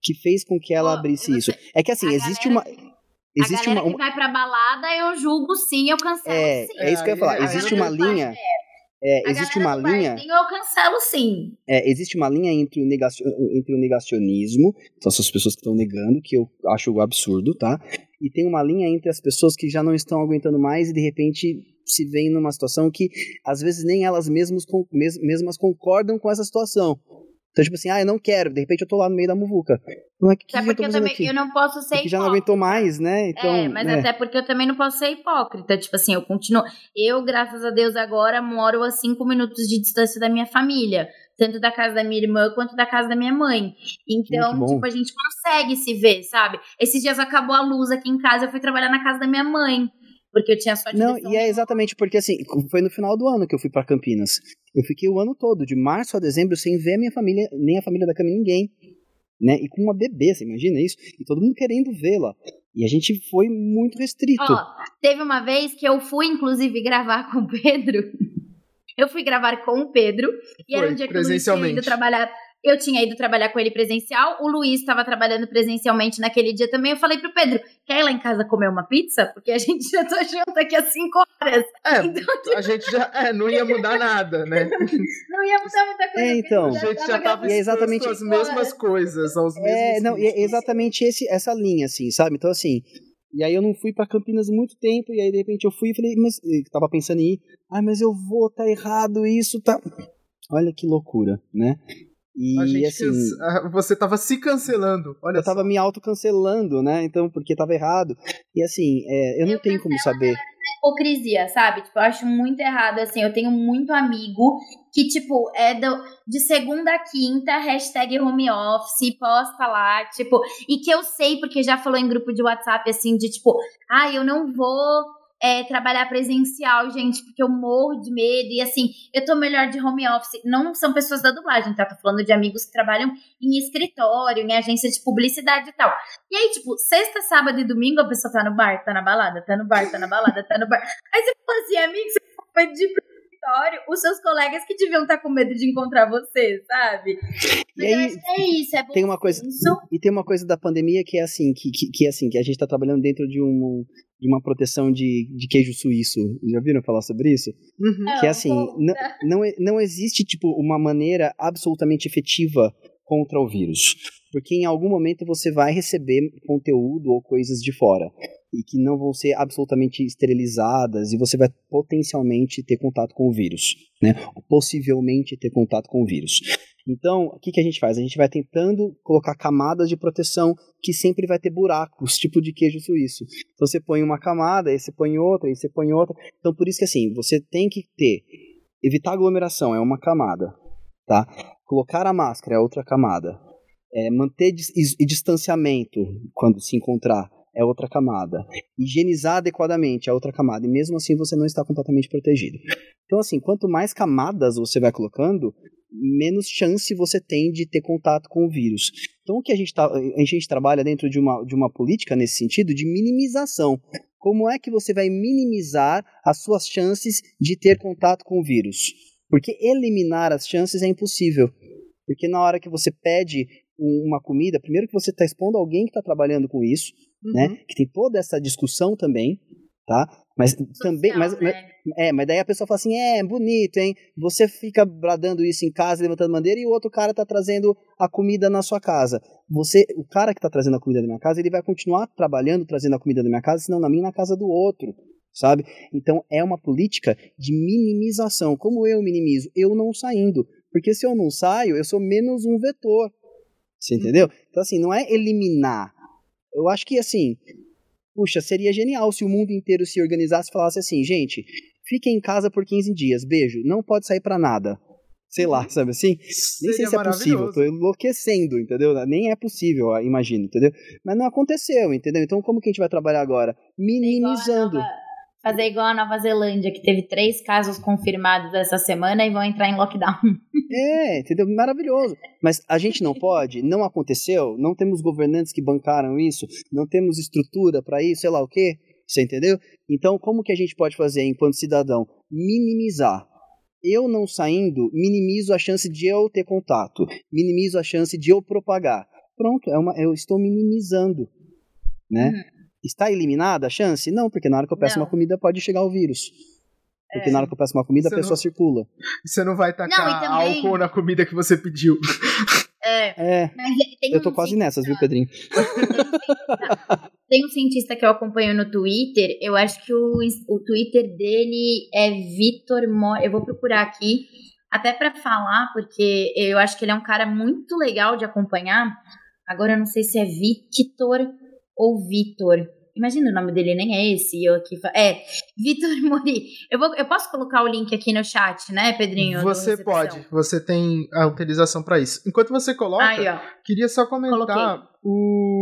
Que fez com que ela oh, abrisse isso. É que assim, existe galera... uma. Existe a galera uma, uma... que vai pra balada, eu julgo sim, eu cancelo é, sim. É isso que eu ia falar. Existe uma linha. É, existe uma linha. eu cancelo sim. É, existe uma linha entre o, negacion, entre o negacionismo, então essas pessoas que estão negando, que eu acho absurdo, tá? E tem uma linha entre as pessoas que já não estão aguentando mais e de repente se veem numa situação que às vezes nem elas mesmas, mesmas concordam com essa situação. Então, tipo assim, ah, eu não quero, de repente eu tô lá no meio da muvuca. Não é que, até porque eu, também, aqui? eu não posso ser porque já não aguentou mais, né? Então, é, mas é. até porque eu também não posso ser hipócrita. Tipo assim, eu continuo. Eu, graças a Deus, agora moro a cinco minutos de distância da minha família. Tanto da casa da minha irmã quanto da casa da minha mãe. Então, tipo, a gente consegue se ver, sabe? Esses dias acabou a luz aqui em casa, eu fui trabalhar na casa da minha mãe porque eu tinha só Não, e é exatamente porque assim, foi no final do ano que eu fui para Campinas. Eu fiquei o ano todo, de março a dezembro, sem ver a minha família, nem a família da Cami, ninguém. Né? E com uma bebê, você imagina isso? E todo mundo querendo vê-la. E a gente foi muito restrito. Ó, teve uma vez que eu fui, inclusive, gravar com o Pedro. Eu fui gravar com o Pedro. E foi, era um dia que eu tinha ido trabalhar. Eu tinha ido trabalhar com ele presencial, o Luiz estava trabalhando presencialmente naquele dia também. Eu falei pro Pedro: quer ir lá em casa comer uma pizza? Porque a gente já tá junto aqui há cinco horas. É, então, tipo... a gente já. É, não ia mudar nada, né? não ia mudar muita coisa. É, então. A gente já tava e é exatamente as mesmas coisas, aos é, mesmos. É, não, e é exatamente esse, essa linha, assim, sabe? Então, assim. E aí eu não fui para Campinas muito tempo, e aí de repente eu fui e falei, mas eu tava pensando em ir, ah, mas eu vou, tá errado, isso tá. Olha que loucura, né? E assim. Você tava se cancelando. Olha eu tava me autocancelando, né? Então, porque tava errado. E assim, é, eu, eu não tenho como saber. Hipocrisia, sabe? Tipo, eu acho muito errado, assim. Eu tenho muito amigo que, tipo, é do, de segunda a quinta, hashtag home office, posta lá, tipo, e que eu sei, porque já falou em grupo de WhatsApp, assim, de tipo, ah, eu não vou é, trabalhar presencial, gente, porque eu morro de medo. E assim, eu tô melhor de home office. Não são pessoas da dublagem, tá? Tô falando de amigos que trabalham em escritório, em agência de publicidade e tal. E aí, tipo, sexta, sábado e domingo a pessoa tá no bar, tá na balada, tá no bar, tá na balada, tá no bar. Aí você fala assim, amigo, você foi de escritório, os seus colegas que deviam estar tá com medo de encontrar você, sabe? Mas e aí, é isso, é bom tem uma coisa E tem uma coisa da pandemia que é assim, que, que, que é assim, que a gente tá trabalhando dentro de um de uma proteção de, de queijo suíço. Já viram falar sobre isso? Uhum. Que é assim, não, não, não existe tipo uma maneira absolutamente efetiva contra o vírus. Porque em algum momento você vai receber conteúdo ou coisas de fora e que não vão ser absolutamente esterilizadas e você vai potencialmente ter contato com o vírus, né? Ou possivelmente ter contato com o vírus. Então, o que, que a gente faz? A gente vai tentando colocar camadas de proteção que sempre vai ter buracos, tipo de queijo suíço. Então você põe uma camada, aí você põe outra, aí você põe outra. Então por isso que assim, você tem que ter evitar aglomeração é uma camada, tá? Colocar a máscara é outra camada. É, manter e distanciamento quando se encontrar é outra camada. Higienizar adequadamente é outra camada. E mesmo assim você não está completamente protegido. Então, assim, quanto mais camadas você vai colocando, menos chance você tem de ter contato com o vírus. Então, o que a gente, tá, a gente trabalha dentro de uma, de uma política nesse sentido de minimização. Como é que você vai minimizar as suas chances de ter contato com o vírus? Porque eliminar as chances é impossível. Porque na hora que você pede uma comida, primeiro que você está expondo alguém que está trabalhando com isso, né? uhum. né? Que tem toda essa discussão também, tá? Mas Social, também, mas, né? é, mas daí a pessoa fala assim, é bonito, hein? Você fica bradando isso em casa, levantando bandeira, e o outro cara tá trazendo a comida na sua casa. Você, o cara que tá trazendo a comida na minha casa, ele vai continuar trabalhando, trazendo a comida na minha casa, senão na minha na casa do outro, sabe? Então é uma política de minimização. Como eu minimizo? Eu não saindo, porque se eu não saio, eu sou menos um vetor Você entendeu? Então, assim, não é eliminar. Eu acho que, assim, puxa, seria genial se o mundo inteiro se organizasse e falasse assim, gente, fiquem em casa por 15 dias, beijo, não pode sair para nada. Sei lá, sabe assim? Nem sei se é possível, tô enlouquecendo, entendeu? Nem é possível, imagino, entendeu? Mas não aconteceu, entendeu? Então como que a gente vai trabalhar agora? Minimizando fazer igual a Nova Zelândia, que teve três casos confirmados essa semana e vão entrar em lockdown. É, entendeu? Maravilhoso. Mas a gente não pode, não aconteceu, não temos governantes que bancaram isso, não temos estrutura para isso, sei lá o quê. Você entendeu? Então, como que a gente pode fazer enquanto cidadão? Minimizar. Eu não saindo, minimizo a chance de eu ter contato, minimizo a chance de eu propagar. Pronto, é uma, eu estou minimizando, né? Uhum. Está eliminada a chance? Não, porque na hora que eu peço não. uma comida pode chegar o vírus. Porque é. na hora que eu peço uma comida, você a pessoa não... circula. Você não vai tacar não, também... álcool na comida que você pediu. É. é. eu tô um quase nessas, viu, Pedrinho? Tem um cientista que eu acompanho no Twitter. Eu acho que o, o Twitter dele é Vitor Mo... Eu vou procurar aqui, até para falar, porque eu acho que ele é um cara muito legal de acompanhar. Agora eu não sei se é Victor ou Vitor. Imagina o nome dele, nem é esse. Eu aqui É, Vitor Mori. Eu, vou, eu posso colocar o link aqui no chat, né, Pedrinho? Você pode, você tem a utilização para isso. Enquanto você coloca, Aí, queria só comentar Coloquei. o,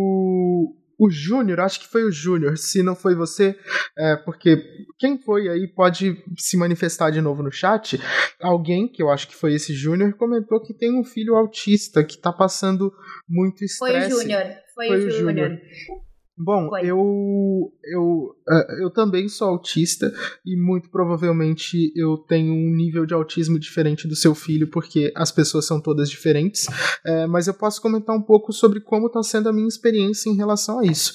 o Júnior, acho que foi o Júnior, se não foi você, é, porque quem foi aí pode se manifestar de novo no chat. Alguém, que eu acho que foi esse Júnior, comentou que tem um filho autista que tá passando muito estresse. Foi o Júnior, foi, foi, o Júnior. Bom, eu, eu, é, eu também sou autista e muito provavelmente eu tenho um nível de autismo diferente do seu filho, porque as pessoas são todas diferentes. É, mas eu posso comentar um pouco sobre como está sendo a minha experiência em relação a isso.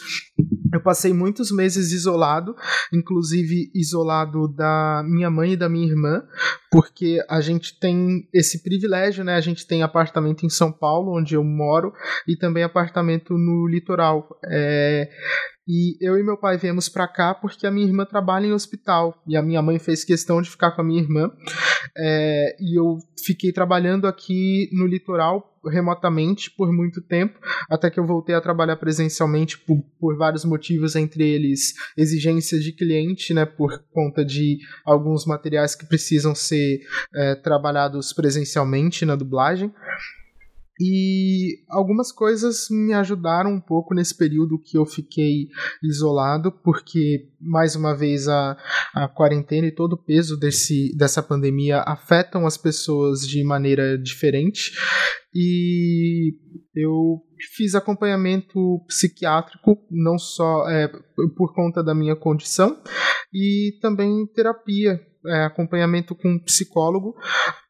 Eu passei muitos meses isolado, inclusive isolado da minha mãe e da minha irmã, porque a gente tem esse privilégio, né? A gente tem apartamento em São Paulo, onde eu moro, e também apartamento no litoral. É, e eu e meu pai viemos para cá porque a minha irmã trabalha em hospital e a minha mãe fez questão de ficar com a minha irmã. É, e eu fiquei trabalhando aqui no litoral remotamente por muito tempo, até que eu voltei a trabalhar presencialmente por, por vários motivos, entre eles exigências de cliente, né, por conta de alguns materiais que precisam ser é, trabalhados presencialmente na dublagem. E algumas coisas me ajudaram um pouco nesse período que eu fiquei isolado, porque, mais uma vez, a, a quarentena e todo o peso desse, dessa pandemia afetam as pessoas de maneira diferente. E eu fiz acompanhamento psiquiátrico, não só é, por conta da minha condição, e também terapia, é, acompanhamento com psicólogo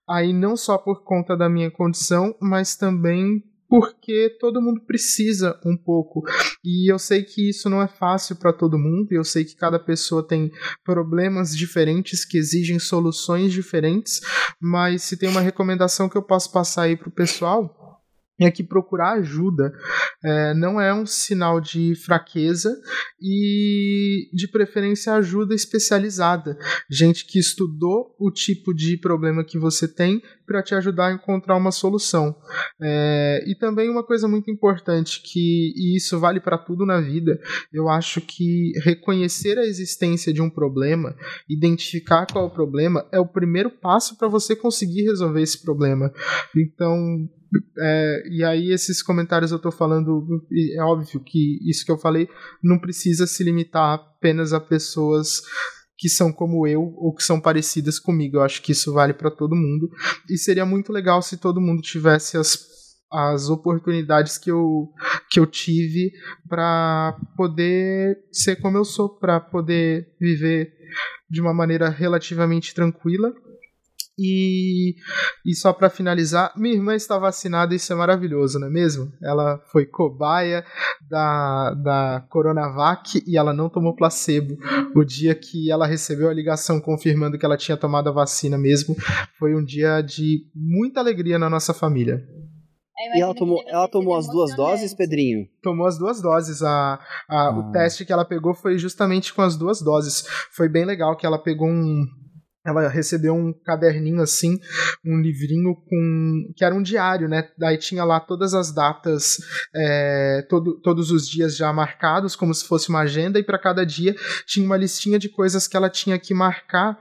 Aí não só por conta da minha condição, mas também porque todo mundo precisa um pouco. E eu sei que isso não é fácil para todo mundo, eu sei que cada pessoa tem problemas diferentes que exigem soluções diferentes, mas se tem uma recomendação que eu posso passar aí pro pessoal, é que procurar ajuda é, não é um sinal de fraqueza e, de preferência, ajuda especializada. Gente que estudou o tipo de problema que você tem para te ajudar a encontrar uma solução. É, e também uma coisa muito importante, que e isso vale para tudo na vida, eu acho que reconhecer a existência de um problema, identificar qual é o problema, é o primeiro passo para você conseguir resolver esse problema. Então, é, e aí esses comentários eu estou falando, é óbvio que isso que eu falei não precisa se limitar apenas a pessoas que são como eu ou que são parecidas comigo. Eu acho que isso vale para todo mundo e seria muito legal se todo mundo tivesse as as oportunidades que eu, que eu tive para poder ser como eu sou, para poder viver de uma maneira relativamente tranquila e, e só para finalizar, minha irmã está vacinada, isso é maravilhoso, não é mesmo? Ela foi cobaia da, da Coronavac e ela não tomou placebo. O dia que ela recebeu a ligação confirmando que ela tinha tomado a vacina mesmo, foi um dia de muita alegria na nossa família. E ela tomou, ela tomou as duas doses, Pedrinho? Tomou as duas doses. A, a ah. O teste que ela pegou foi justamente com as duas doses. Foi bem legal que ela pegou um, ela recebeu um caderninho assim, um livrinho com que era um diário, né? Daí tinha lá todas as datas, é, todo, todos os dias já marcados, como se fosse uma agenda, e para cada dia tinha uma listinha de coisas que ela tinha que marcar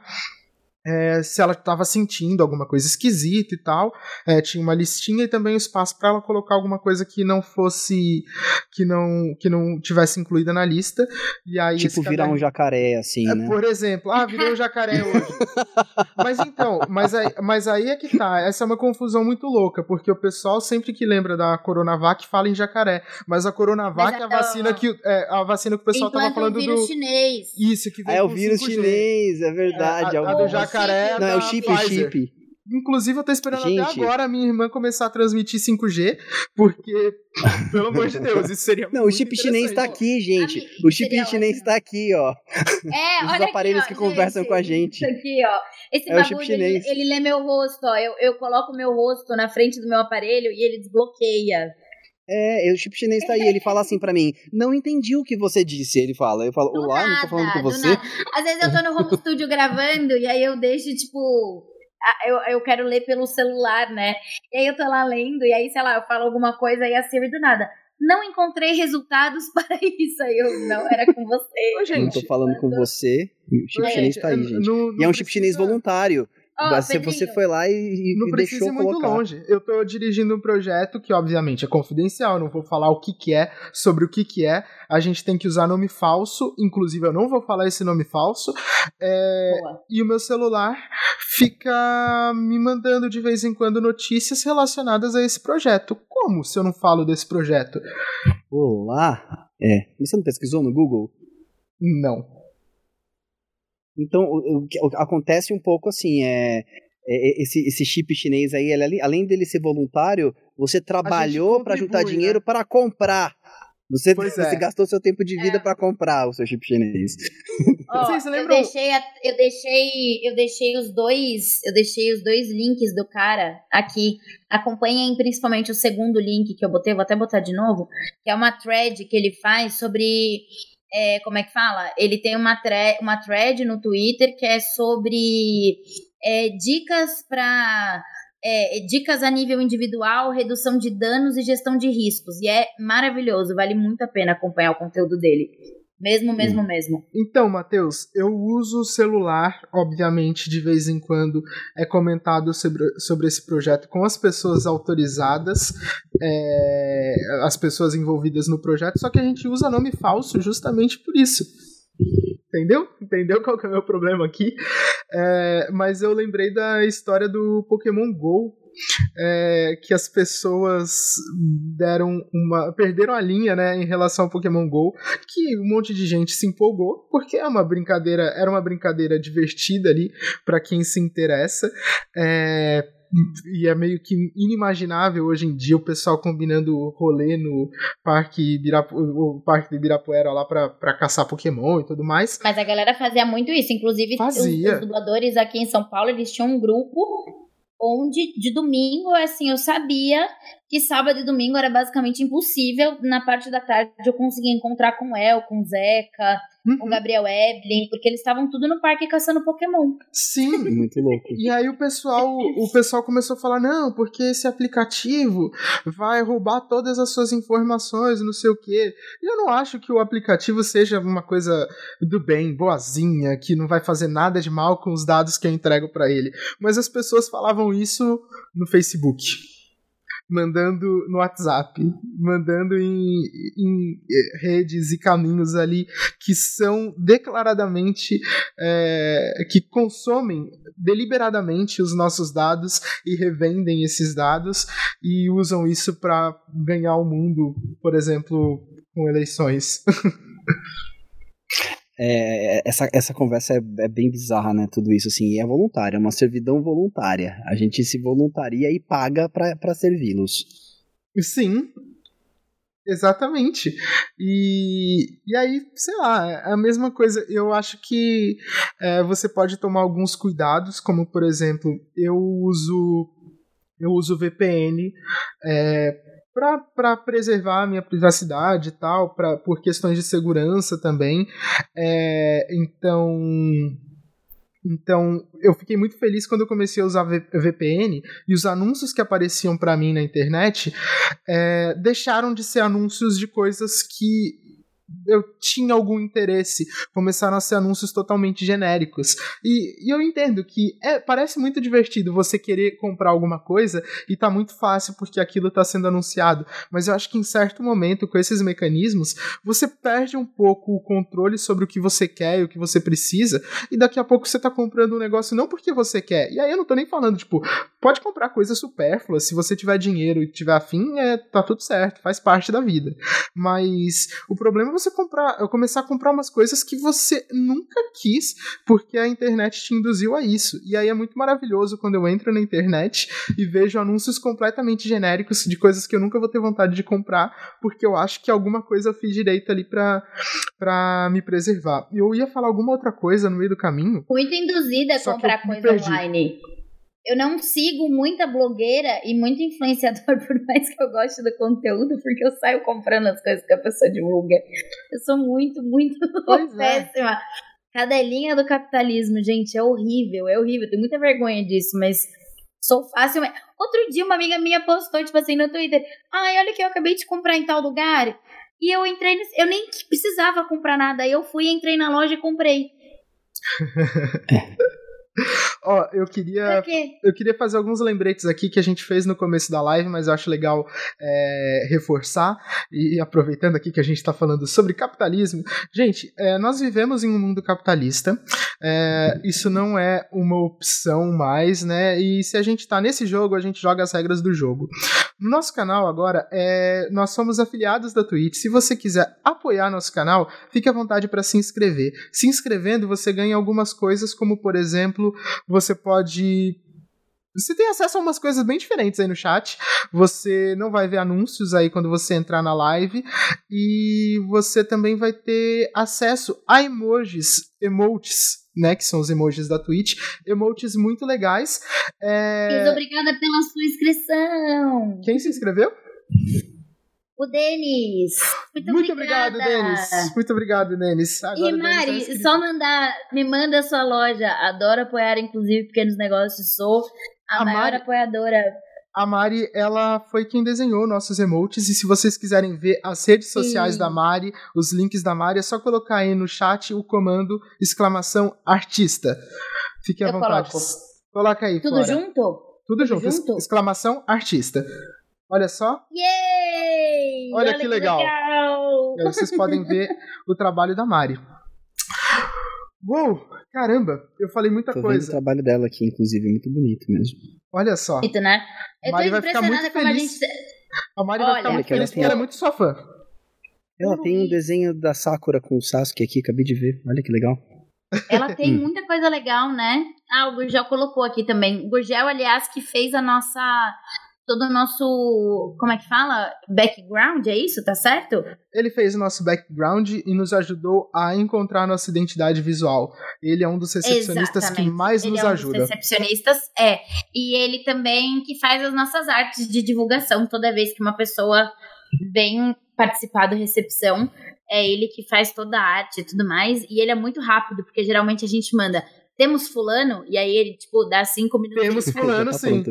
é, se ela estava sentindo alguma coisa esquisita e tal. É, tinha uma listinha e também um espaço para ela colocar alguma coisa que não fosse. que não que não tivesse incluída na lista. E aí tipo virar um jacaré, assim, é, né? Por exemplo, ah, virei um jacaré hoje. mas então, mas aí, mas aí é que tá. Essa é uma confusão muito louca, porque o pessoal sempre que lembra da Coronavac fala em jacaré. Mas a Coronavac mas, é a vacina que, é, a vacina que o pessoal tava falando o vírus do. chinês. Isso, que veio É o vírus 5G. chinês, é verdade. É, a, a do jacaré jacaré. Não, é o chip, Pfizer. chip. Inclusive, eu tô esperando Gente. até agora a minha irmã começar a transmitir 5G, porque, pelo amor de Deus, isso seria Não, o chip chinês tá aqui, gente. Amigo, o chip chinês ótimo. tá aqui, ó. É, Os olha aparelhos aqui, que conversam gente, com a gente. Isso aqui, ó. Esse é bagulho, ele, ele, lê meu rosto, ó. Eu, eu coloco o meu rosto na frente do meu aparelho e ele desbloqueia. É, o chip chinês tá aí, ele fala assim para mim, não entendi o que você disse, ele fala, eu falo, olá, nada, não tô falando com você. Nada. Às vezes eu tô no home studio gravando e aí eu deixo, tipo, eu, eu quero ler pelo celular, né? E aí eu tô lá lendo, e aí, sei lá, eu falo alguma coisa e a Siri do nada. Não encontrei resultados para isso. Aí eu, não, era com você. Não tô falando com você. O chip é, chinês tá aí, gente. Não, não e é um chip chinês voluntário. Oh, você, você foi lá e, não e precisa deixou ir muito colocar. longe. Eu tô dirigindo um projeto que, obviamente, é confidencial. não vou falar o que, que é, sobre o que, que é. A gente tem que usar nome falso. Inclusive, eu não vou falar esse nome falso. É, e o meu celular fica me mandando de vez em quando notícias relacionadas a esse projeto. Como se eu não falo desse projeto? Olá! É. Você não pesquisou no Google? Não. Então, o, o, acontece um pouco assim, é, é, esse, esse chip chinês aí, ele, além dele ser voluntário, você trabalhou para juntar dinheiro né? para comprar. Você, você é. gastou seu tempo de vida é. para comprar o seu chip chinês. Oh, Vocês lembram? Eu deixei, eu deixei, eu deixei os dois, eu deixei os dois links do cara aqui. Acompanhem principalmente o segundo link que eu botei, vou até botar de novo, que é uma thread que ele faz sobre é, como é que fala? Ele tem uma, thread, uma thread no Twitter que é sobre é, dicas para é, dicas a nível individual, redução de danos e gestão de riscos. E é maravilhoso, vale muito a pena acompanhar o conteúdo dele. Mesmo, mesmo, hum. mesmo. Então, Matheus, eu uso o celular, obviamente, de vez em quando é comentado sobre, sobre esse projeto com as pessoas autorizadas, é, as pessoas envolvidas no projeto, só que a gente usa nome falso justamente por isso. Entendeu? Entendeu qual que é o meu problema aqui? É, mas eu lembrei da história do Pokémon GO, é, que as pessoas deram uma perderam a linha, né, em relação ao Pokémon Go, que um monte de gente se empolgou porque é uma brincadeira, era uma brincadeira divertida ali para quem se interessa. É, e é meio que inimaginável hoje em dia o pessoal combinando rolê no parque, Ibirapu, o parque de Ibirapuera lá pra, pra caçar Pokémon e tudo mais. Mas a galera fazia muito isso, inclusive fazia. Os, os dubladores aqui em São Paulo, eles tinham um grupo onde de domingo, assim, eu sabia que sábado e domingo era basicamente impossível. Na parte da tarde eu conseguia encontrar com El, com Zeca, uhum. o Gabriel Evelyn, porque eles estavam tudo no parque caçando Pokémon. Sim. Muito louco. E aí o pessoal, o pessoal começou a falar: não, porque esse aplicativo vai roubar todas as suas informações, não sei o quê. E eu não acho que o aplicativo seja uma coisa do bem, boazinha, que não vai fazer nada de mal com os dados que eu entrego para ele. Mas as pessoas falavam isso no Facebook mandando no WhatsApp, mandando em, em eh, redes e caminhos ali que são declaradamente é, que consomem deliberadamente os nossos dados e revendem esses dados e usam isso para ganhar o mundo, por exemplo, com eleições. É, essa, essa conversa é, é, bem bizarra, né? Tudo isso, assim, é voluntária, é uma servidão voluntária. A gente se voluntaria e paga para servi-los. Sim, exatamente. E, e aí, sei lá, é a mesma coisa. Eu acho que é, você pode tomar alguns cuidados, como por exemplo, eu uso eu uso VPN é, para preservar a minha privacidade e tal, pra, por questões de segurança também. É, então, Então, eu fiquei muito feliz quando eu comecei a usar VPN e os anúncios que apareciam para mim na internet é, deixaram de ser anúncios de coisas que eu tinha algum interesse, começaram a ser anúncios totalmente genéricos. E, e, eu entendo que é, parece muito divertido você querer comprar alguma coisa e tá muito fácil porque aquilo tá sendo anunciado, mas eu acho que em certo momento, com esses mecanismos, você perde um pouco o controle sobre o que você quer e o que você precisa, e daqui a pouco você tá comprando um negócio não porque você quer. E aí eu não tô nem falando, tipo, pode comprar coisas supérfluas, se você tiver dinheiro e tiver afim, é, tá tudo certo, faz parte da vida. Mas o problema você comprar, começar a comprar umas coisas que você nunca quis, porque a internet te induziu a isso. E aí é muito maravilhoso quando eu entro na internet e vejo anúncios completamente genéricos de coisas que eu nunca vou ter vontade de comprar, porque eu acho que alguma coisa eu fiz direito ali pra, pra me preservar. E eu ia falar alguma outra coisa no meio do caminho. Muito induzida a comprar coisa online eu não sigo muita blogueira e muito influenciador, por mais que eu goste do conteúdo, porque eu saio comprando as coisas que a pessoa divulga. Eu sou muito, muito pois é. péssima. É. Cadelinha do capitalismo, gente, é horrível, é horrível. Tenho muita vergonha disso, mas sou fácil. Outro dia, uma amiga minha postou, tipo assim, no Twitter: Ai, olha que eu acabei de comprar em tal lugar. E eu entrei, eu nem precisava comprar nada. Aí eu fui, entrei na loja e comprei. Ó, eu queria. Eu queria fazer alguns lembretes aqui que a gente fez no começo da live, mas eu acho legal é, reforçar. E aproveitando aqui que a gente está falando sobre capitalismo. Gente, é, nós vivemos em um mundo capitalista. É, isso não é uma opção mais, né? E se a gente está nesse jogo, a gente joga as regras do jogo. No nosso canal agora, é, nós somos afiliados da Twitch. Se você quiser apoiar nosso canal, fique à vontade para se inscrever. Se inscrevendo, você ganha algumas coisas, como por exemplo, você pode você tem acesso a umas coisas bem diferentes aí no chat. Você não vai ver anúncios aí quando você entrar na live. E você também vai ter acesso a emojis, emotes, né? Que são os emojis da Twitch. Emotes muito legais. É... Obrigada pela sua inscrição. Quem se inscreveu? O Denis. Muito, Muito obrigado, Denis. Muito obrigado, Denis. Agora, e Mari, só mandar, me manda a sua loja. Adoro apoiar, inclusive, pequenos negócios. Sou a, a maior Mari, apoiadora. A Mari, ela foi quem desenhou nossos emotes. E se vocês quiserem ver as redes sociais Sim. da Mari, os links da Mari, é só colocar aí no chat o comando exclamação artista. Fique à Eu vontade. Coloco. Coloca aí. Tudo fora. junto? Tudo, Tudo junto. junto. Exclamação artista. Olha só. Yay! Olha, Olha que, que legal. legal. E aí vocês podem ver o trabalho da Mari. Uou, caramba, eu falei muita Tô coisa. Vendo o trabalho dela aqui, inclusive, muito bonito mesmo. Olha só. Bonito, né? Eu Mari vai ficar muito feliz. A, gente... a Mari Olha, vai ficar muito feliz porque ela é muito sua fã. Ela tem um desenho da Sakura com o Sasuke aqui, acabei de ver. Olha que legal. Ela tem muita coisa legal, né? Ah, o Gurgel colocou aqui também. O Gurgel, aliás, que fez a nossa todo o nosso, como é que fala? Background, é isso? Tá certo? Ele fez o nosso background e nos ajudou a encontrar nossa identidade visual. Ele é um dos recepcionistas Exatamente. que mais ele nos é um ajuda. Dos recepcionistas, é. E ele também que faz as nossas artes de divulgação toda vez que uma pessoa vem participar da recepção. É ele que faz toda a arte e tudo mais. E ele é muito rápido, porque geralmente a gente manda temos fulano, e aí ele, tipo, dá cinco minutos. Temos fulano, tá sim.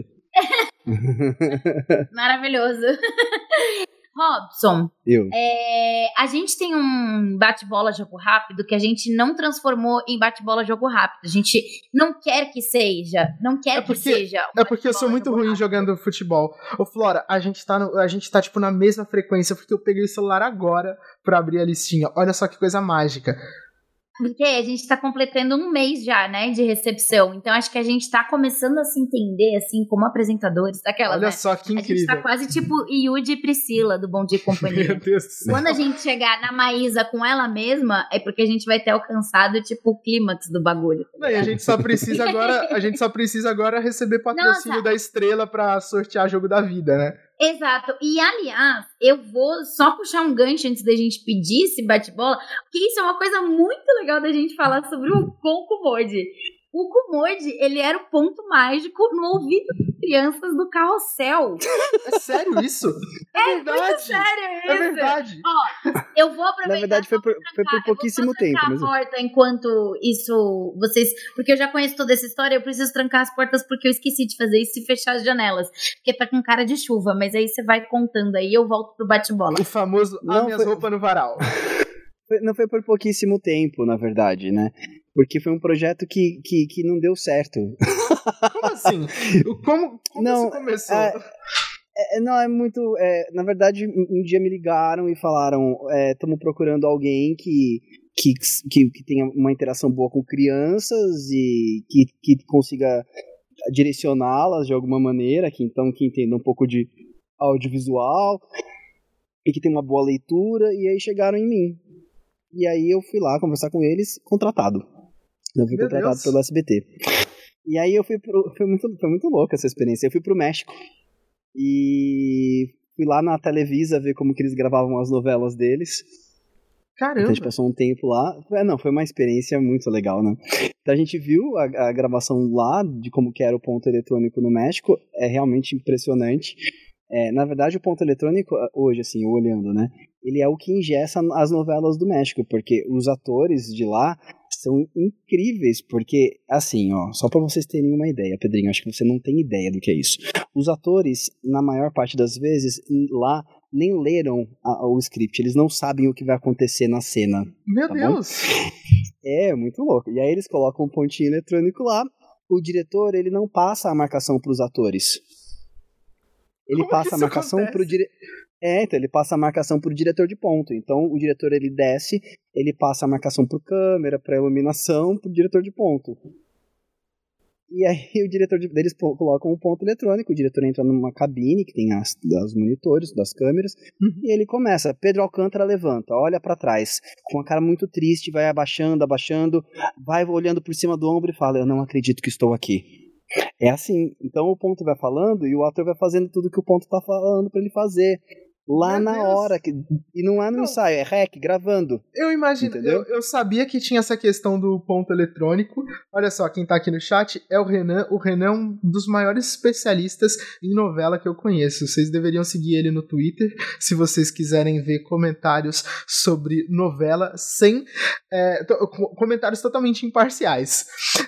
Maravilhoso. Robson, eu. É, a gente tem um bate-bola jogo rápido que a gente não transformou em bate-bola jogo rápido. A gente não quer que seja, não quer é porque, que seja. Um é porque eu sou muito ruim rápido. jogando futebol. Ô Flora, a gente tá no, a gente tá tipo na mesma frequência porque eu peguei o celular agora para abrir a listinha. Olha só que coisa mágica. Porque a gente está completando um mês já, né, de recepção. Então acho que a gente está começando a se entender, assim, como apresentadores daquela. Olha né? só que incrível. A gente tá quase tipo Yudi e Priscila do Bom Dia e Companhia. Meu Deus do céu. Quando a gente chegar na Maísa com ela mesma, é porque a gente vai ter alcançado, tipo, o clímax do bagulho. Tá Não, e a gente só precisa agora, a gente só precisa agora receber patrocínio Nossa. da estrela para sortear jogo da vida, né? Exato. E, aliás, eu vou só puxar um gancho antes da gente pedir esse bate-bola, porque isso é uma coisa muito legal da gente falar sobre o Concomode. O Kumode, ele era o ponto mágico no ouvido das crianças do carrossel. É sério isso? É, é verdade. muito sério isso. É verdade. Ó, Eu vou aproveitar. Na verdade, foi por, foi por pouquíssimo tempo. Mas... a porta enquanto isso. Vocês. Porque eu já conheço toda essa história, eu preciso trancar as portas porque eu esqueci de fazer isso e fechar as janelas. Porque tá com cara de chuva, mas aí você vai contando aí eu volto pro bate-bola. O famoso não minhas foi... roupas no varal. Não foi por pouquíssimo tempo, na verdade, né? Porque foi um projeto que, que, que não deu certo. Como assim? Como, como não, isso começou? É, é, não, é muito. É, na verdade, um dia me ligaram e falaram: estamos é, procurando alguém que, que, que, que tenha uma interação boa com crianças e que, que consiga direcioná-las de alguma maneira, que então que entenda um pouco de audiovisual e que tenha uma boa leitura, e aí chegaram em mim. E aí eu fui lá conversar com eles, contratado. Eu fui Meu contratado Deus. pelo SBT. E aí eu fui pro. Foi muito, foi muito louca essa experiência. Eu fui pro México. E fui lá na Televisa ver como que eles gravavam as novelas deles. Caramba! Então a gente passou um tempo lá. É, não, foi uma experiência muito legal, né? Então a gente viu a, a, gravação lá de como que era o ponto eletrônico no México. É realmente impressionante. É, na verdade, o ponto eletrônico, hoje, assim, olhando, né? Ele é o que ingessa as novelas do México, porque os atores de lá são incríveis, porque, assim, ó, só para vocês terem uma ideia, Pedrinho, acho que você não tem ideia do que é isso. Os atores, na maior parte das vezes, lá nem leram a, o script, eles não sabem o que vai acontecer na cena. Meu tá Deus! Bom? É, muito louco. E aí eles colocam um pontinho eletrônico lá, o diretor, ele não passa a marcação para os atores. Ele Como passa a marcação acontece? pro diretor. É, então ele passa a marcação pro diretor de ponto. Então o diretor ele desce, ele passa a marcação pro câmera, pra iluminação, pro diretor de ponto. E aí o diretor de, eles colocam um ponto eletrônico, o diretor entra numa cabine que tem as, as monitores, das câmeras, uhum. e ele começa, Pedro Alcântara levanta, olha para trás, com a cara muito triste, vai abaixando, abaixando, vai olhando por cima do ombro e fala, eu não acredito que estou aqui. É assim, então o ponto vai falando e o ator vai fazendo tudo que o ponto tá falando para ele fazer lá Meu na Deus. hora. Que, e não é no não. ensaio, é rec, gravando. Eu imagino, eu, eu, sabia que tinha essa questão do ponto eletrônico. Olha só, quem tá aqui no chat é o Renan. O Renan é um dos maiores especialistas em novela que eu conheço. Vocês deveriam seguir ele no Twitter se vocês quiserem ver comentários sobre novela sem. É, comentários totalmente imparciais.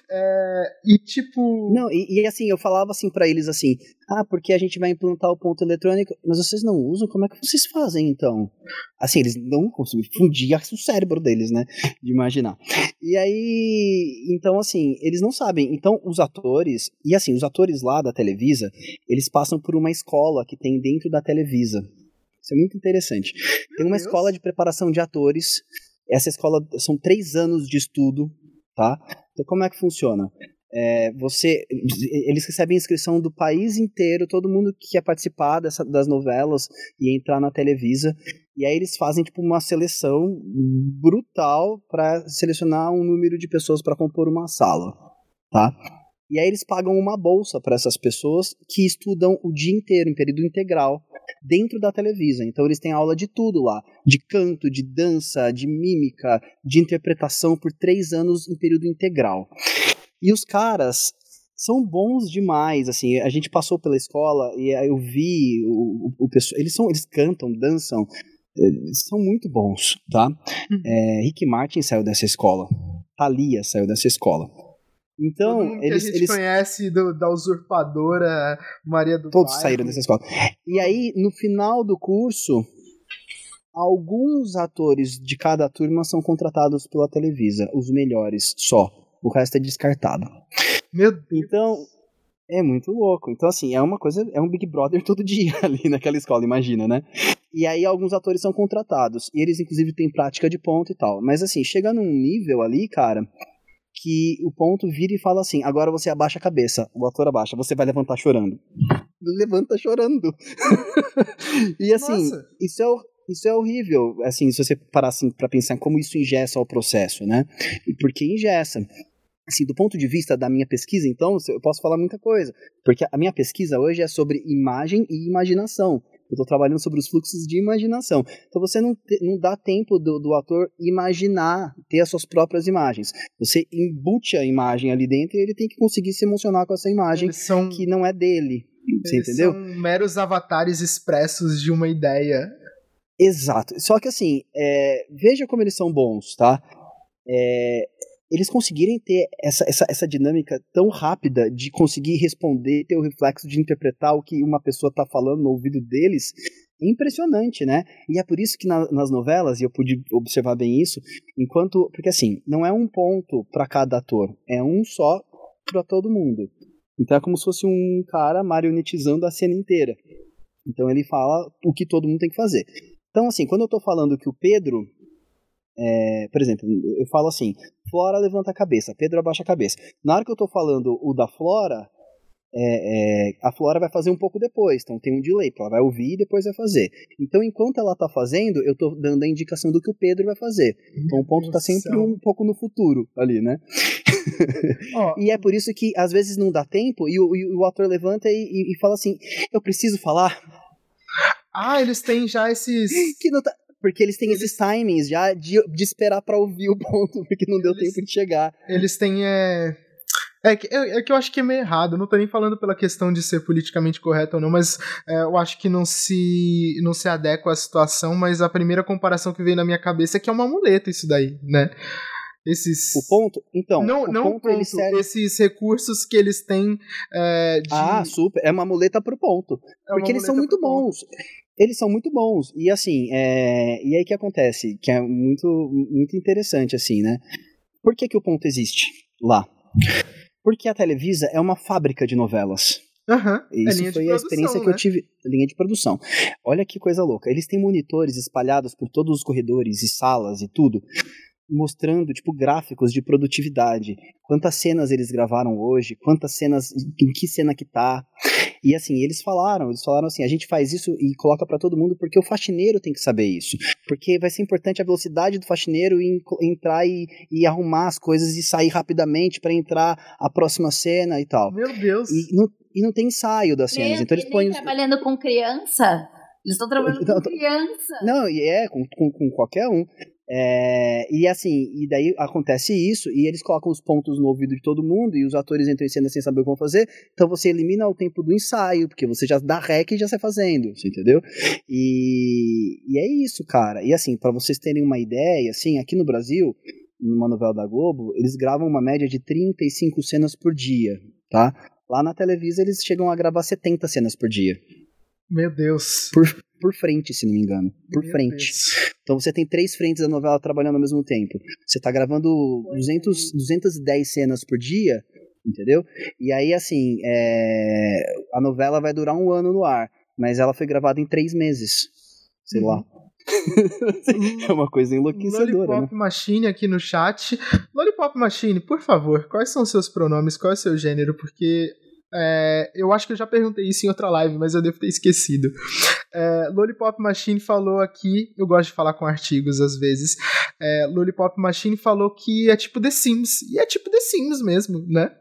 É, e tipo. Não, e, e assim, eu falava assim para eles assim: ah, porque a gente vai implantar o ponto eletrônico, mas vocês não usam? Como é que vocês fazem então? Assim, eles não conseguem fundir o cérebro deles, né? De imaginar. E aí, então assim, eles não sabem. Então, os atores, e assim, os atores lá da Televisa, eles passam por uma escola que tem dentro da Televisa. Isso é muito interessante. Tem uma escola de preparação de atores. Essa escola são três anos de estudo, tá? Então, como é que funciona? É, você, eles recebem inscrição do país inteiro, todo mundo que quer participar dessa, das novelas e entrar na Televisa. E aí eles fazem tipo uma seleção brutal para selecionar um número de pessoas para compor uma sala, tá? E aí eles pagam uma bolsa para essas pessoas que estudam o dia inteiro, em período integral, dentro da Televisa. Então eles têm aula de tudo lá, de canto, de dança, de mímica, de interpretação por três anos em período integral. E os caras são bons demais, assim, a gente passou pela escola e eu vi o, o, o pessoal, eles são, eles cantam, dançam, eles são muito bons, tá? Hum. É, Rick Martin saiu dessa escola, Thalia saiu dessa escola. Então, Todo mundo eles, que a gente eles conhece do, da usurpadora Maria do Todos Bairro. saíram dessa escola. E aí, no final do curso, alguns atores de cada turma são contratados pela Televisa, os melhores só o resto é descartado. Meu Deus. Então, é muito louco. Então, assim, é uma coisa, é um Big Brother todo dia ali naquela escola, imagina, né? E aí alguns atores são contratados. E eles, inclusive, têm prática de ponto e tal. Mas assim, chega num nível ali, cara, que o ponto vira e fala assim: agora você abaixa a cabeça. O ator abaixa, você vai levantar chorando. Levanta chorando. e assim, Nossa. isso é, isso é horrível, assim, se você parar assim, para pensar como isso ingessa o processo, né? Porque ingessa assim, do ponto de vista da minha pesquisa, então, eu posso falar muita coisa. Porque a minha pesquisa hoje é sobre imagem e imaginação. Eu estou trabalhando sobre os fluxos de imaginação. Então você não, te, não dá tempo do, do ator imaginar, ter as suas próprias imagens. Você embute a imagem ali dentro e ele tem que conseguir se emocionar com essa imagem são, que não é dele. Você entendeu? São meros avatares expressos de uma ideia. Exato. Só que assim, é, veja como eles são bons, tá? É, eles conseguirem ter essa, essa, essa dinâmica tão rápida de conseguir responder, ter o reflexo de interpretar o que uma pessoa está falando no ouvido deles, é impressionante, né? E é por isso que na, nas novelas, e eu pude observar bem isso, enquanto. Porque assim, não é um ponto para cada ator, é um só para todo mundo. Então é como se fosse um cara marionetizando a cena inteira. Então ele fala o que todo mundo tem que fazer. Então, assim, quando eu tô falando que o Pedro. É, por exemplo, eu falo assim: Flora levanta a cabeça, Pedro abaixa a cabeça. Na hora que eu tô falando o da Flora, é, é, a Flora vai fazer um pouco depois, então tem um delay, ela vai ouvir e depois vai fazer. Então, enquanto ela tá fazendo, eu tô dando a indicação do que o Pedro vai fazer. Então, o ponto tá sempre um pouco no futuro ali, né? Oh. e é por isso que às vezes não dá tempo e o, e o ator levanta e, e, e, fala assim: Eu preciso falar. Ah, eles têm já esses. que não tá... Porque eles têm eles... esses timings já de, de esperar para ouvir o ponto, porque não deu eles... tempo de chegar. Eles têm. É... É que, é, é que eu acho que é meio errado. Não tô nem falando pela questão de ser politicamente correto ou não, mas é, eu acho que não se, não se adequa à situação. Mas a primeira comparação que veio na minha cabeça é que é uma amuleto isso daí, né? esses o ponto então não o não ponto, ponto serve... esses recursos que eles têm é, de... ah super é uma muleta pro ponto é porque eles são muito bons ponto. Eles são muito bons e assim é... e aí que acontece que é muito muito interessante assim né por que que o ponto existe lá porque a Televisa é uma fábrica de novelas Uhum, Isso é foi a experiência né? que eu né? tive. Linha de produção. Olha que coisa louca. Eles têm monitores espalhados por todos os corredores e salas e tudo mostrando tipo gráficos de produtividade, quantas cenas eles gravaram hoje, quantas cenas, em que cena que tá. E assim, eles falaram, eles falaram assim, a gente faz isso e coloca para todo mundo porque o faxineiro tem que saber isso, porque vai ser importante a velocidade do faxineiro em, entrar e, e arrumar as coisas e sair rapidamente para entrar a próxima cena e tal. Meu Deus. E não, e não tem ensaio das cenas, então eles põem trabalhando com criança. Eles estão trabalhando com criança. Não, e é, com, com, com qualquer um. É, e assim, e daí acontece isso, e eles colocam os pontos no ouvido de todo mundo, e os atores entram em cena sem saber o que fazer, então você elimina o tempo do ensaio, porque você já dá rec e já sai fazendo, você entendeu? E, e é isso, cara. E assim, para vocês terem uma ideia, assim, aqui no Brasil, numa novela da Globo, eles gravam uma média de 35 cenas por dia, tá? Lá na Televisa eles chegam a gravar 70 cenas por dia. Meu Deus. Por, por frente, se não me engano. Por Meu frente. Deus. Então você tem três frentes da novela trabalhando ao mesmo tempo. Você tá gravando 200, 210 cenas por dia, entendeu? E aí, assim, é... a novela vai durar um ano no ar, mas ela foi gravada em três meses. Sei uhum. lá. é uma coisa enlouquecedora. Lollipop né? Machine aqui no chat. Lollipop Machine, por favor, quais são seus pronomes? Qual é o seu gênero? Porque é, eu acho que eu já perguntei isso em outra live, mas eu devo ter esquecido. É, Lollipop Machine falou aqui, eu gosto de falar com artigos às vezes. É, Lollipop Machine falou que é tipo The Sims, e é tipo The Sims mesmo, né?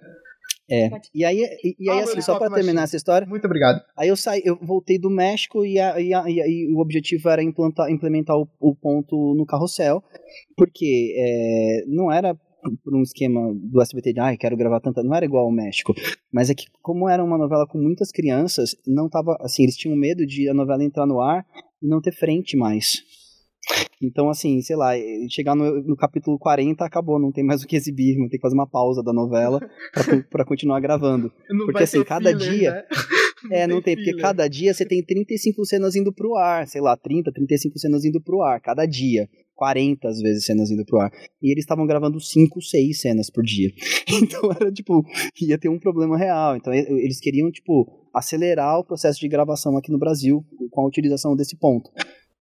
É. E aí, e, e aí assim, só para terminar essa história. Muito obrigado. Aí eu saí, eu voltei do México e, a, e, a, e o objetivo era implantar, implementar o, o ponto no carrossel, porque é, não era por um esquema do SBT de, ai, ah, quero gravar tanta. Não era igual ao México. Mas é que, como era uma novela com muitas crianças, não tava. Assim, eles tinham medo de a novela entrar no ar e não ter frente mais. Então, assim, sei lá, chegar no, no, capítulo 40, acabou, não tem mais o que exibir, não tem que fazer uma pausa da novela para continuar gravando. Não porque, assim, cada filler, dia. Né? É, não, tem, tem porque cada dia você tem 35 cenas indo pro ar, sei lá, 30, 35 cenas indo pro ar, cada dia. 40 às vezes cenas indo pro ar. E eles estavam gravando 5, 6 cenas por dia. Então era tipo, ia ter um problema real. Então eles queriam, tipo, acelerar o processo de gravação aqui no Brasil com a utilização desse ponto.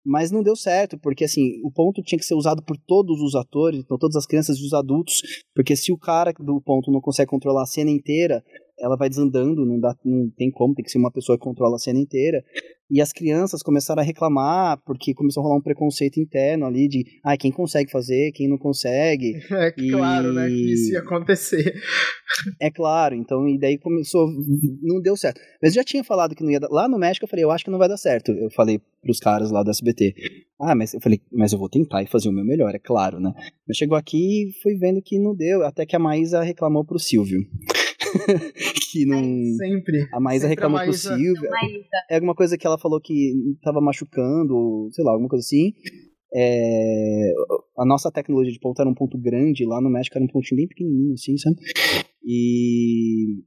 Mas não deu certo, porque assim, o ponto tinha que ser usado por todos os atores, então todas as crianças e os adultos, porque se o cara do ponto não consegue controlar a cena inteira, ela vai desandando, não, dá, não tem como, tem que ser uma pessoa que controla a cena inteira. E as crianças começaram a reclamar, porque começou a rolar um preconceito interno ali de ah, quem consegue fazer, quem não consegue. É claro, né, que isso ia acontecer. É claro, então, e daí começou, não deu certo. Mas eu já tinha falado que não ia dar, lá no México eu falei, eu acho que não vai dar certo. Eu falei pros caras lá do SBT. Ah, mas eu falei, mas eu vou tentar e fazer o meu melhor, é claro, né? Mas chegou aqui e fui vendo que não deu, até que a Maísa reclamou pro Silvio. que não. Sempre. A Maísa Sempre reclamou a pro Maísa. Silvio. Maísa. É alguma coisa que ela falou que tava machucando, ou sei lá, alguma coisa assim. É, a nossa tecnologia de ponto era um ponto grande, lá no México era um pontinho bem pequenininho, assim, sabe? E,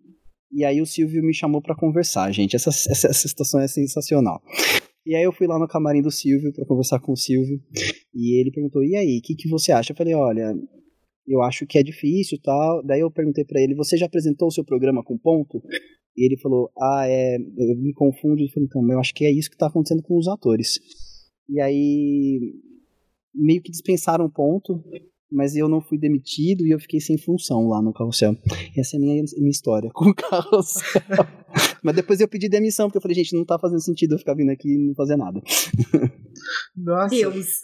e aí o Silvio me chamou pra conversar, gente. Essa, essa, essa situação é sensacional. E aí eu fui lá no camarim do Silvio pra conversar com o Silvio. E ele perguntou: "E aí, o que, que você acha?" Eu falei: "Olha, eu acho que é difícil, tal". Daí eu perguntei pra ele: "Você já apresentou o seu programa com ponto?" E ele falou: "Ah, é, eu me confundo". Eu falei: "Então, eu acho que é isso que tá acontecendo com os atores". E aí meio que dispensaram ponto, mas eu não fui demitido e eu fiquei sem função lá no carrossel. Essa é a minha, minha história com o carrossel. mas depois eu pedi demissão, porque eu falei, gente, não tá fazendo sentido eu ficar vindo aqui e não fazer nada. Nossa, Deus.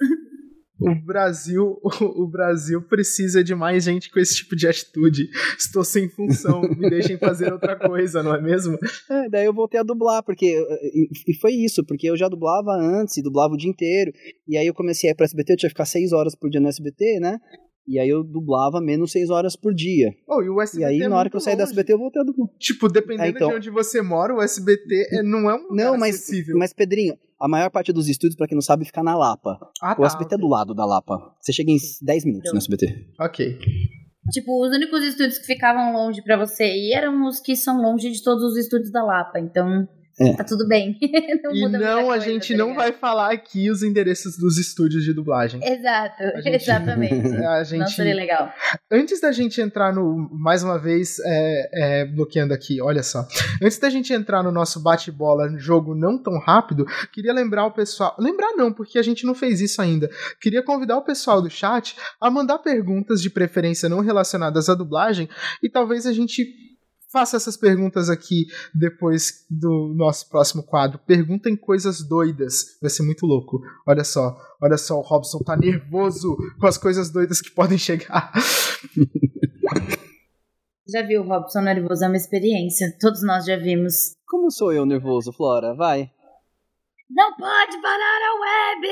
O Brasil, o, Brasil precisa de mais gente com esse tipo de atitude. Estou sem função, me deixem fazer outra coisa, não é mesmo? É, daí eu voltei a dublar, porque. E, e foi isso, porque eu já dublava antes, e dublava o dia inteiro. E aí eu comecei a ir pro SBT, eu tinha que ficar seis horas por dia no SBT, né? E aí eu dublava menos seis horas por dia. Oh, e o SBT E aí, é na hora que eu saí longe. SBT, eu voltei a dublar. Tipo, dependendo Ah, então. de onde você mora, o SBT é- não é um lugar Não, mas, acessível. mas, Pedrinho, a maior parte dos estúdios, pra quem não sabe, fica na Lapa. Ah, O SBT é do lado da Lapa. Você chega em 10 minutos no SBT. Ok. Tipo, os únicos estúdios que ficavam longe pra você ir eram os que são longe de todos os estúdios da Lapa. Então, É. tá tudo bem. não E não, a gente tá não vai falar aqui os endereços dos estúdios de dublagem. Exato, A gente- exatamente. A Não gente, seria legal. antes da gente entrar no. Mais uma vez, é, é, bloqueando aqui, olha só. Antes da gente entrar no nosso bate-bola, jogo não tão rápido, queria lembrar o pessoal. Lembrar não, porque a gente não fez isso ainda. Queria convidar o pessoal do chat a mandar perguntas de preferência não relacionadas à dublagem e talvez a gente. Faça essas perguntas aqui depois do nosso próximo quadro. Perguntem coisas doidas. Vai ser muito louco. Olha só, olha só, o Robson tá nervoso com as coisas doidas que podem chegar. Já viu, Robson nervoso é uma experiência. Todos nós já vimos. Como sou eu nervoso, Flora? Vai. Não pode parar a web!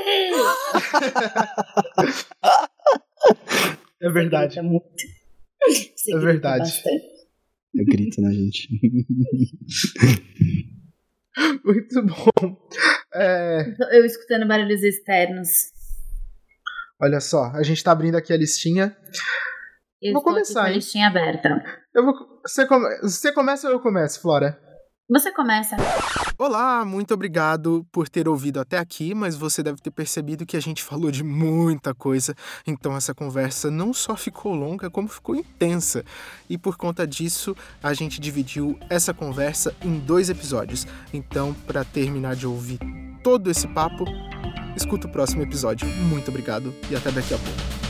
É verdade. Você grita muito. Você É verdade. Eu grito, né, gente? Muito bom. É, Eu escutando barulhos externos. olha só, a gente tá abrindo aqui a listinha. Eu Vou começar, aqui com a listinha aberta. Eu vou, você, come- você começa ou eu começo, Flora? Você começa. Olá, muito obrigado por ter ouvido até aqui, mas você deve ter percebido que a gente falou de muita coisa, então essa conversa não só ficou longa, como ficou intensa. E por conta disso, a gente dividiu essa conversa em dois episódios. Então, para terminar de ouvir todo esse papo, escuta o próximo episódio. Muito obrigado e até daqui a pouco.